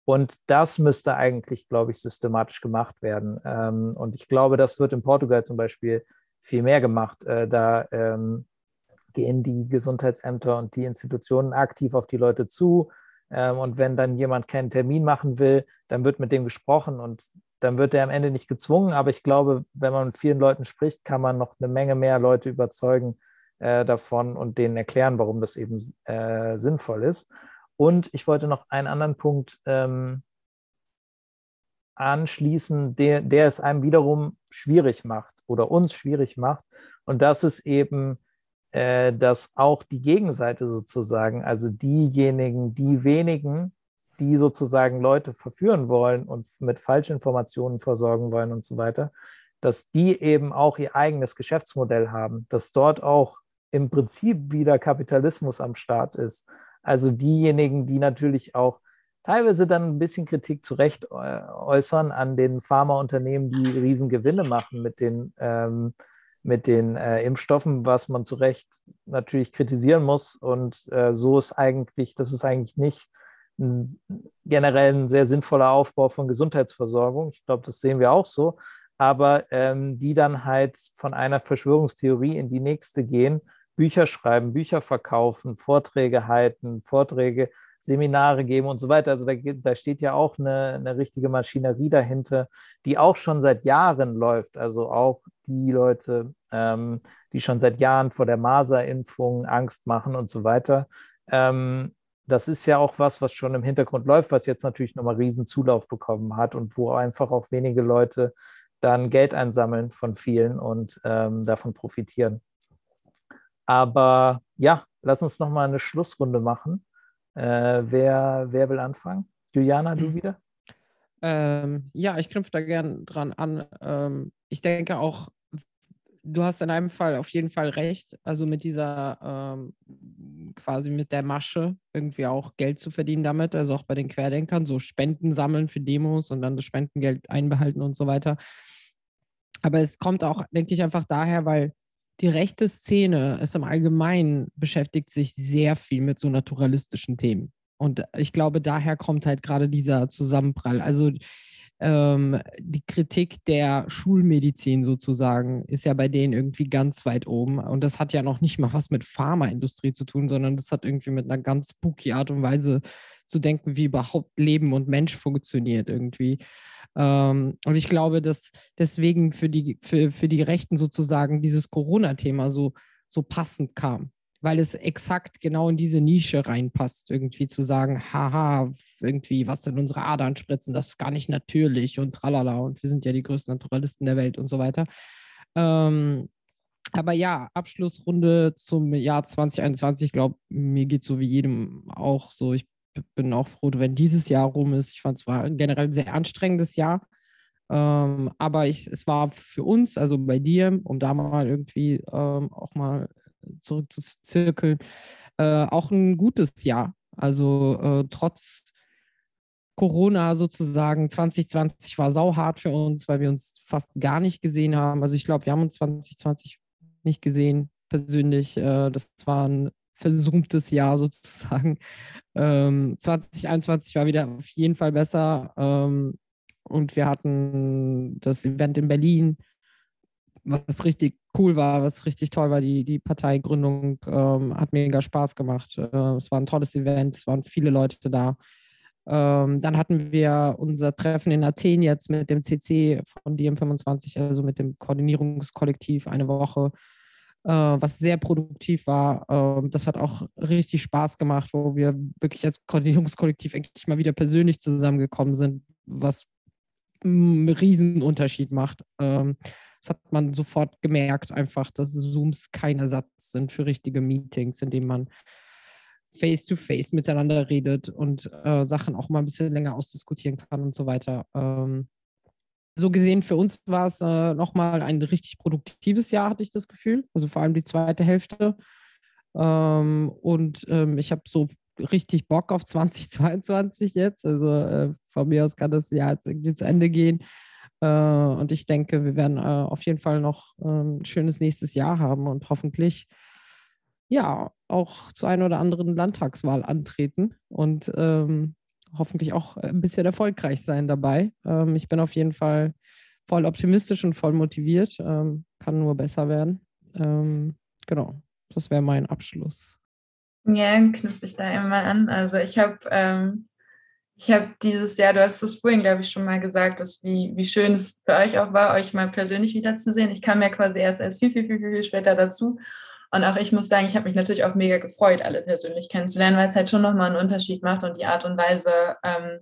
Und das müsste eigentlich, glaube ich, systematisch gemacht werden. Ähm, und ich glaube, das wird in Portugal zum Beispiel viel mehr gemacht. Äh, da ähm, gehen die Gesundheitsämter und die Institutionen aktiv auf die Leute zu. Ähm, und wenn dann jemand keinen Termin machen will, dann wird mit dem gesprochen und dann wird er am Ende nicht gezwungen. Aber ich glaube, wenn man mit vielen Leuten spricht, kann man noch eine Menge mehr Leute überzeugen äh, davon und denen erklären, warum das eben äh, sinnvoll ist. Und ich wollte noch einen anderen Punkt ähm, anschließen, der, der es einem wiederum schwierig macht oder uns schwierig macht. Und das ist eben, äh, dass auch die Gegenseite sozusagen, also diejenigen, die wenigen, die sozusagen Leute verführen wollen und mit Falschinformationen versorgen wollen und so weiter, dass die eben auch ihr eigenes Geschäftsmodell haben, dass dort auch im Prinzip wieder Kapitalismus am Start ist. Also diejenigen, die natürlich auch teilweise dann ein bisschen Kritik zu Recht äußern an den Pharmaunternehmen, die Riesengewinne machen mit den, ähm, mit den äh, Impfstoffen, was man zu Recht natürlich kritisieren muss. Und äh, so ist eigentlich, das ist eigentlich nicht generell ein sehr sinnvoller Aufbau von Gesundheitsversorgung. Ich glaube, das sehen wir auch so. Aber ähm, die dann halt von einer Verschwörungstheorie in die nächste gehen, Bücher schreiben, Bücher verkaufen, Vorträge halten, Vorträge Seminare geben und so weiter. Also da, da steht ja auch eine, eine richtige Maschinerie dahinter, die auch schon seit Jahren läuft. Also auch die Leute, ähm, die schon seit Jahren vor der Maserimpfung Angst machen und so weiter. Ähm, das ist ja auch was, was schon im Hintergrund läuft, was jetzt natürlich nochmal riesen Zulauf bekommen hat und wo einfach auch wenige Leute dann Geld einsammeln von vielen und ähm, davon profitieren. Aber ja, lass uns nochmal eine Schlussrunde machen. Äh, wer, wer will anfangen? Juliana, du hm. wieder? Ähm, ja, ich knüpfe da gern dran an. Ähm, ich denke auch, du hast in einem Fall auf jeden Fall recht. Also mit dieser ähm, quasi mit der Masche irgendwie auch Geld zu verdienen damit, also auch bei den Querdenkern, so Spenden sammeln für Demos und dann das Spendengeld einbehalten und so weiter. Aber es kommt auch, denke ich, einfach daher, weil die rechte Szene ist im Allgemeinen beschäftigt sich sehr viel mit so naturalistischen Themen. Und ich glaube, daher kommt halt gerade dieser Zusammenprall. Also ähm, die Kritik der Schulmedizin sozusagen ist ja bei denen irgendwie ganz weit oben. Und das hat ja noch nicht mal was mit Pharmaindustrie zu tun, sondern das hat irgendwie mit einer ganz spooky Art und Weise zu denken, wie überhaupt Leben und Mensch funktioniert irgendwie. Ähm, und ich glaube, dass deswegen für die, für, für die Rechten sozusagen dieses Corona-Thema so, so passend kam, weil es exakt genau in diese Nische reinpasst, irgendwie zu sagen, haha, irgendwie, was denn unsere Adern spritzen, das ist gar nicht natürlich und tralala und wir sind ja die größten Naturalisten der Welt und so weiter. Ähm, aber ja, Abschlussrunde zum Jahr 2021, ich glaube, mir geht so wie jedem auch so. Ich bin auch froh, wenn dieses Jahr rum ist. Ich fand es war generell ein sehr anstrengendes Jahr. Ähm, aber ich, es war für uns, also bei dir, um da mal irgendwie ähm, auch mal zurückzuzirkeln, äh, auch ein gutes Jahr. Also äh, trotz Corona sozusagen 2020 war sauhart für uns, weil wir uns fast gar nicht gesehen haben. Also ich glaube, wir haben uns 2020 nicht gesehen persönlich. Äh, das war ein versummtes Jahr sozusagen. Ähm, 2021 war wieder auf jeden Fall besser. Ähm, und wir hatten das Event in Berlin, was richtig cool war, was richtig toll war. Die, die Parteigründung ähm, hat mega Spaß gemacht. Äh, es war ein tolles Event, es waren viele Leute da. Ähm, dann hatten wir unser Treffen in Athen jetzt mit dem CC von DM25, also mit dem Koordinierungskollektiv, eine Woche äh, was sehr produktiv war. Äh, das hat auch richtig Spaß gemacht, wo wir wirklich als Koordinierungskollektiv eigentlich mal wieder persönlich zusammengekommen sind, was einen Riesenunterschied macht. Ähm, das hat man sofort gemerkt, einfach, dass Zooms kein Ersatz sind für richtige Meetings, in denen man face-to-face -face miteinander redet und äh, Sachen auch mal ein bisschen länger ausdiskutieren kann und so weiter. Ähm, so gesehen, für uns war es äh, nochmal ein richtig produktives Jahr, hatte ich das Gefühl. Also vor allem die zweite Hälfte. Ähm, und ähm, ich habe so richtig Bock auf 2022 jetzt. Also äh, von mir aus kann das Jahr jetzt irgendwie zu Ende gehen. Äh, und ich denke, wir werden äh, auf jeden Fall noch ähm, ein schönes nächstes Jahr haben und hoffentlich ja auch zu einer oder anderen Landtagswahl antreten. Und ähm, hoffentlich auch ein bisschen erfolgreich sein dabei. Ähm, ich bin auf jeden Fall voll optimistisch und voll motiviert. Ähm, kann nur besser werden. Ähm, genau, das wäre mein Abschluss. Ja, knüpfe ich da immer an. Also ich habe ähm, ich habe dieses Jahr, du hast es vorhin, glaube ich, schon mal gesagt, dass wie, wie schön es für euch auch war, euch mal persönlich wiederzusehen. Ich kam ja quasi erst erst viel, viel, viel, viel später dazu. Und auch ich muss sagen, ich habe mich natürlich auch mega gefreut, alle persönlich kennenzulernen, weil es halt schon nochmal einen Unterschied macht und die Art und Weise, ähm,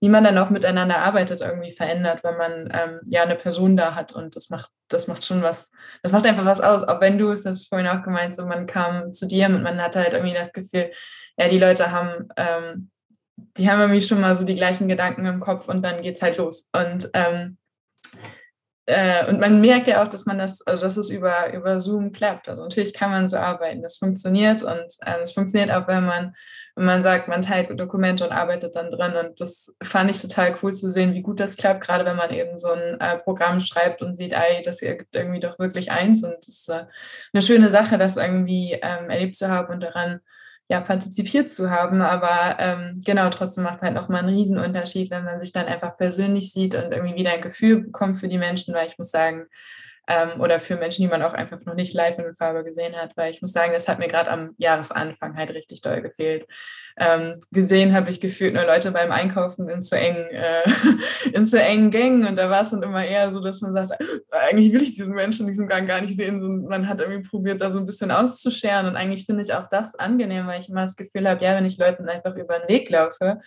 wie man dann auch miteinander arbeitet, irgendwie verändert, wenn man ähm, ja eine Person da hat. Und das macht, das macht schon was, das macht einfach was aus. Auch wenn du es, das ist vorhin auch gemeint, so man kam zu dir und man hatte halt irgendwie das Gefühl, ja, die Leute haben, ähm, die haben irgendwie schon mal so die gleichen Gedanken im Kopf und dann geht es halt los. Und ähm, äh, und man merkt ja auch, dass man das, also dass es über, über Zoom klappt. Also natürlich kann man so arbeiten, das funktioniert und äh, es funktioniert auch, wenn man, wenn man sagt, man teilt Dokumente und arbeitet dann drin. Und das fand ich total cool zu sehen, wie gut das klappt, gerade wenn man eben so ein äh, Programm schreibt und sieht, ey, das ergibt irgendwie doch wirklich eins. Und es ist äh, eine schöne Sache, das irgendwie ähm, erlebt zu haben und daran ja, partizipiert zu haben. Aber ähm, genau, trotzdem macht es halt nochmal einen Riesenunterschied, wenn man sich dann einfach persönlich sieht und irgendwie wieder ein Gefühl bekommt für die Menschen, weil ich muss sagen, ähm, oder für Menschen, die man auch einfach noch nicht live in Farbe gesehen hat, weil ich muss sagen, das hat mir gerade am Jahresanfang halt richtig doll gefehlt. Ähm, gesehen habe ich gefühlt nur Leute beim Einkaufen in zu engen, äh, in zu engen Gängen und da war es dann immer eher so, dass man sagt, eigentlich will ich diesen Menschen in diesem Gang gar nicht sehen. So, man hat irgendwie probiert, da so ein bisschen auszuscheren und eigentlich finde ich auch das angenehm, weil ich immer das Gefühl habe, ja, wenn ich Leuten einfach über den Weg laufe,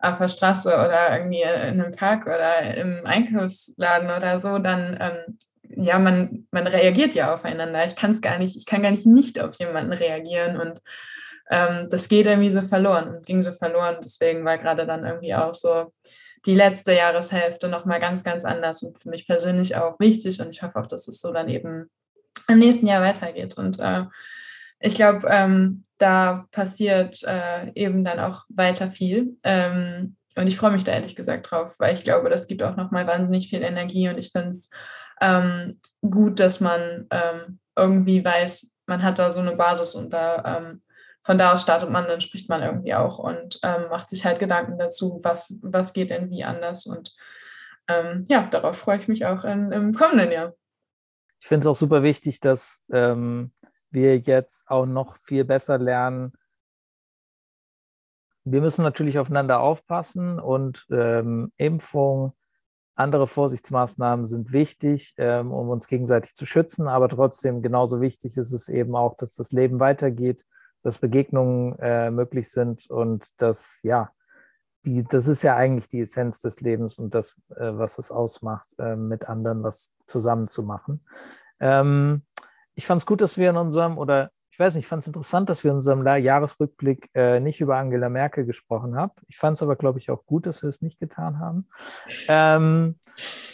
auf der Straße oder irgendwie in einem Park oder im Einkaufsladen oder so, dann ähm, ja, man, man reagiert ja aufeinander. Ich kann es gar nicht, ich kann gar nicht nicht auf jemanden reagieren und ähm, das geht irgendwie so verloren und ging so verloren. Deswegen war gerade dann irgendwie auch so die letzte Jahreshälfte nochmal ganz, ganz anders und für mich persönlich auch wichtig und ich hoffe auch, dass es so dann eben im nächsten Jahr weitergeht. Und äh, ich glaube, ähm, da passiert äh, eben dann auch weiter viel. Ähm, und ich freue mich da ehrlich gesagt drauf, weil ich glaube, das gibt auch nochmal wahnsinnig viel Energie und ich finde es ähm, gut, dass man ähm, irgendwie weiß, man hat da so eine Basis und da ähm, von da aus startet man, dann spricht man irgendwie auch und ähm, macht sich halt Gedanken dazu, was, was geht denn wie anders. Und ähm, ja, darauf freue ich mich auch in, im kommenden Jahr. Ich finde es auch super wichtig, dass ähm, wir jetzt auch noch viel besser lernen. Wir müssen natürlich aufeinander aufpassen und ähm, Impfung, andere Vorsichtsmaßnahmen sind wichtig, ähm, um uns gegenseitig zu schützen, aber trotzdem genauso wichtig ist es eben auch, dass das Leben weitergeht, dass Begegnungen äh, möglich sind und dass, ja, die, das ist ja eigentlich die Essenz des Lebens und das, äh, was es ausmacht, äh, mit anderen was zusammen zu machen. Ähm, ich fand es gut, dass wir in unserem, oder ich weiß nicht, ich fand es interessant, dass wir in unserem Jahresrückblick äh, nicht über Angela Merkel gesprochen haben. Ich fand es aber, glaube ich, auch gut, dass wir es nicht getan haben. Ähm,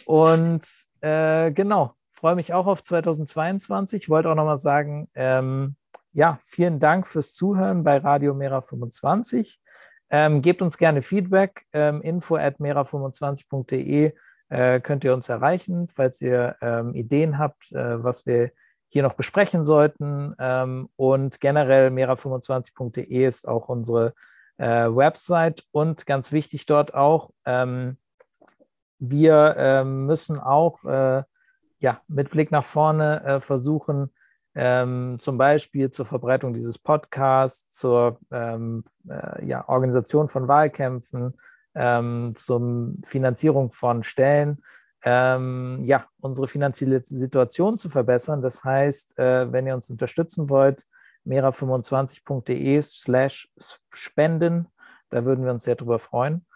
und äh, genau, freue mich auch auf 2022. Ich wollte auch nochmal sagen, ähm, ja, vielen Dank fürs Zuhören bei Radio Mera 25. Ähm, gebt uns gerne Feedback. Ähm, info at mera25.de äh, könnt ihr uns erreichen, falls ihr ähm, Ideen habt, äh, was wir hier noch besprechen sollten. Ähm, und generell mera25.de ist auch unsere äh, Website und ganz wichtig dort auch, ähm, wir äh, müssen auch äh, ja, mit Blick nach vorne äh, versuchen, ähm, zum Beispiel zur Verbreitung dieses Podcasts, zur ähm, äh, ja, Organisation von Wahlkämpfen, ähm, zur Finanzierung von Stellen, ähm, ja, unsere finanzielle Situation zu verbessern. Das heißt, äh, wenn ihr uns unterstützen wollt, mera25.de slash spenden, da würden wir uns sehr drüber freuen.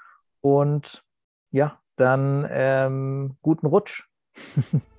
Und ja, dann ähm, guten Rutsch.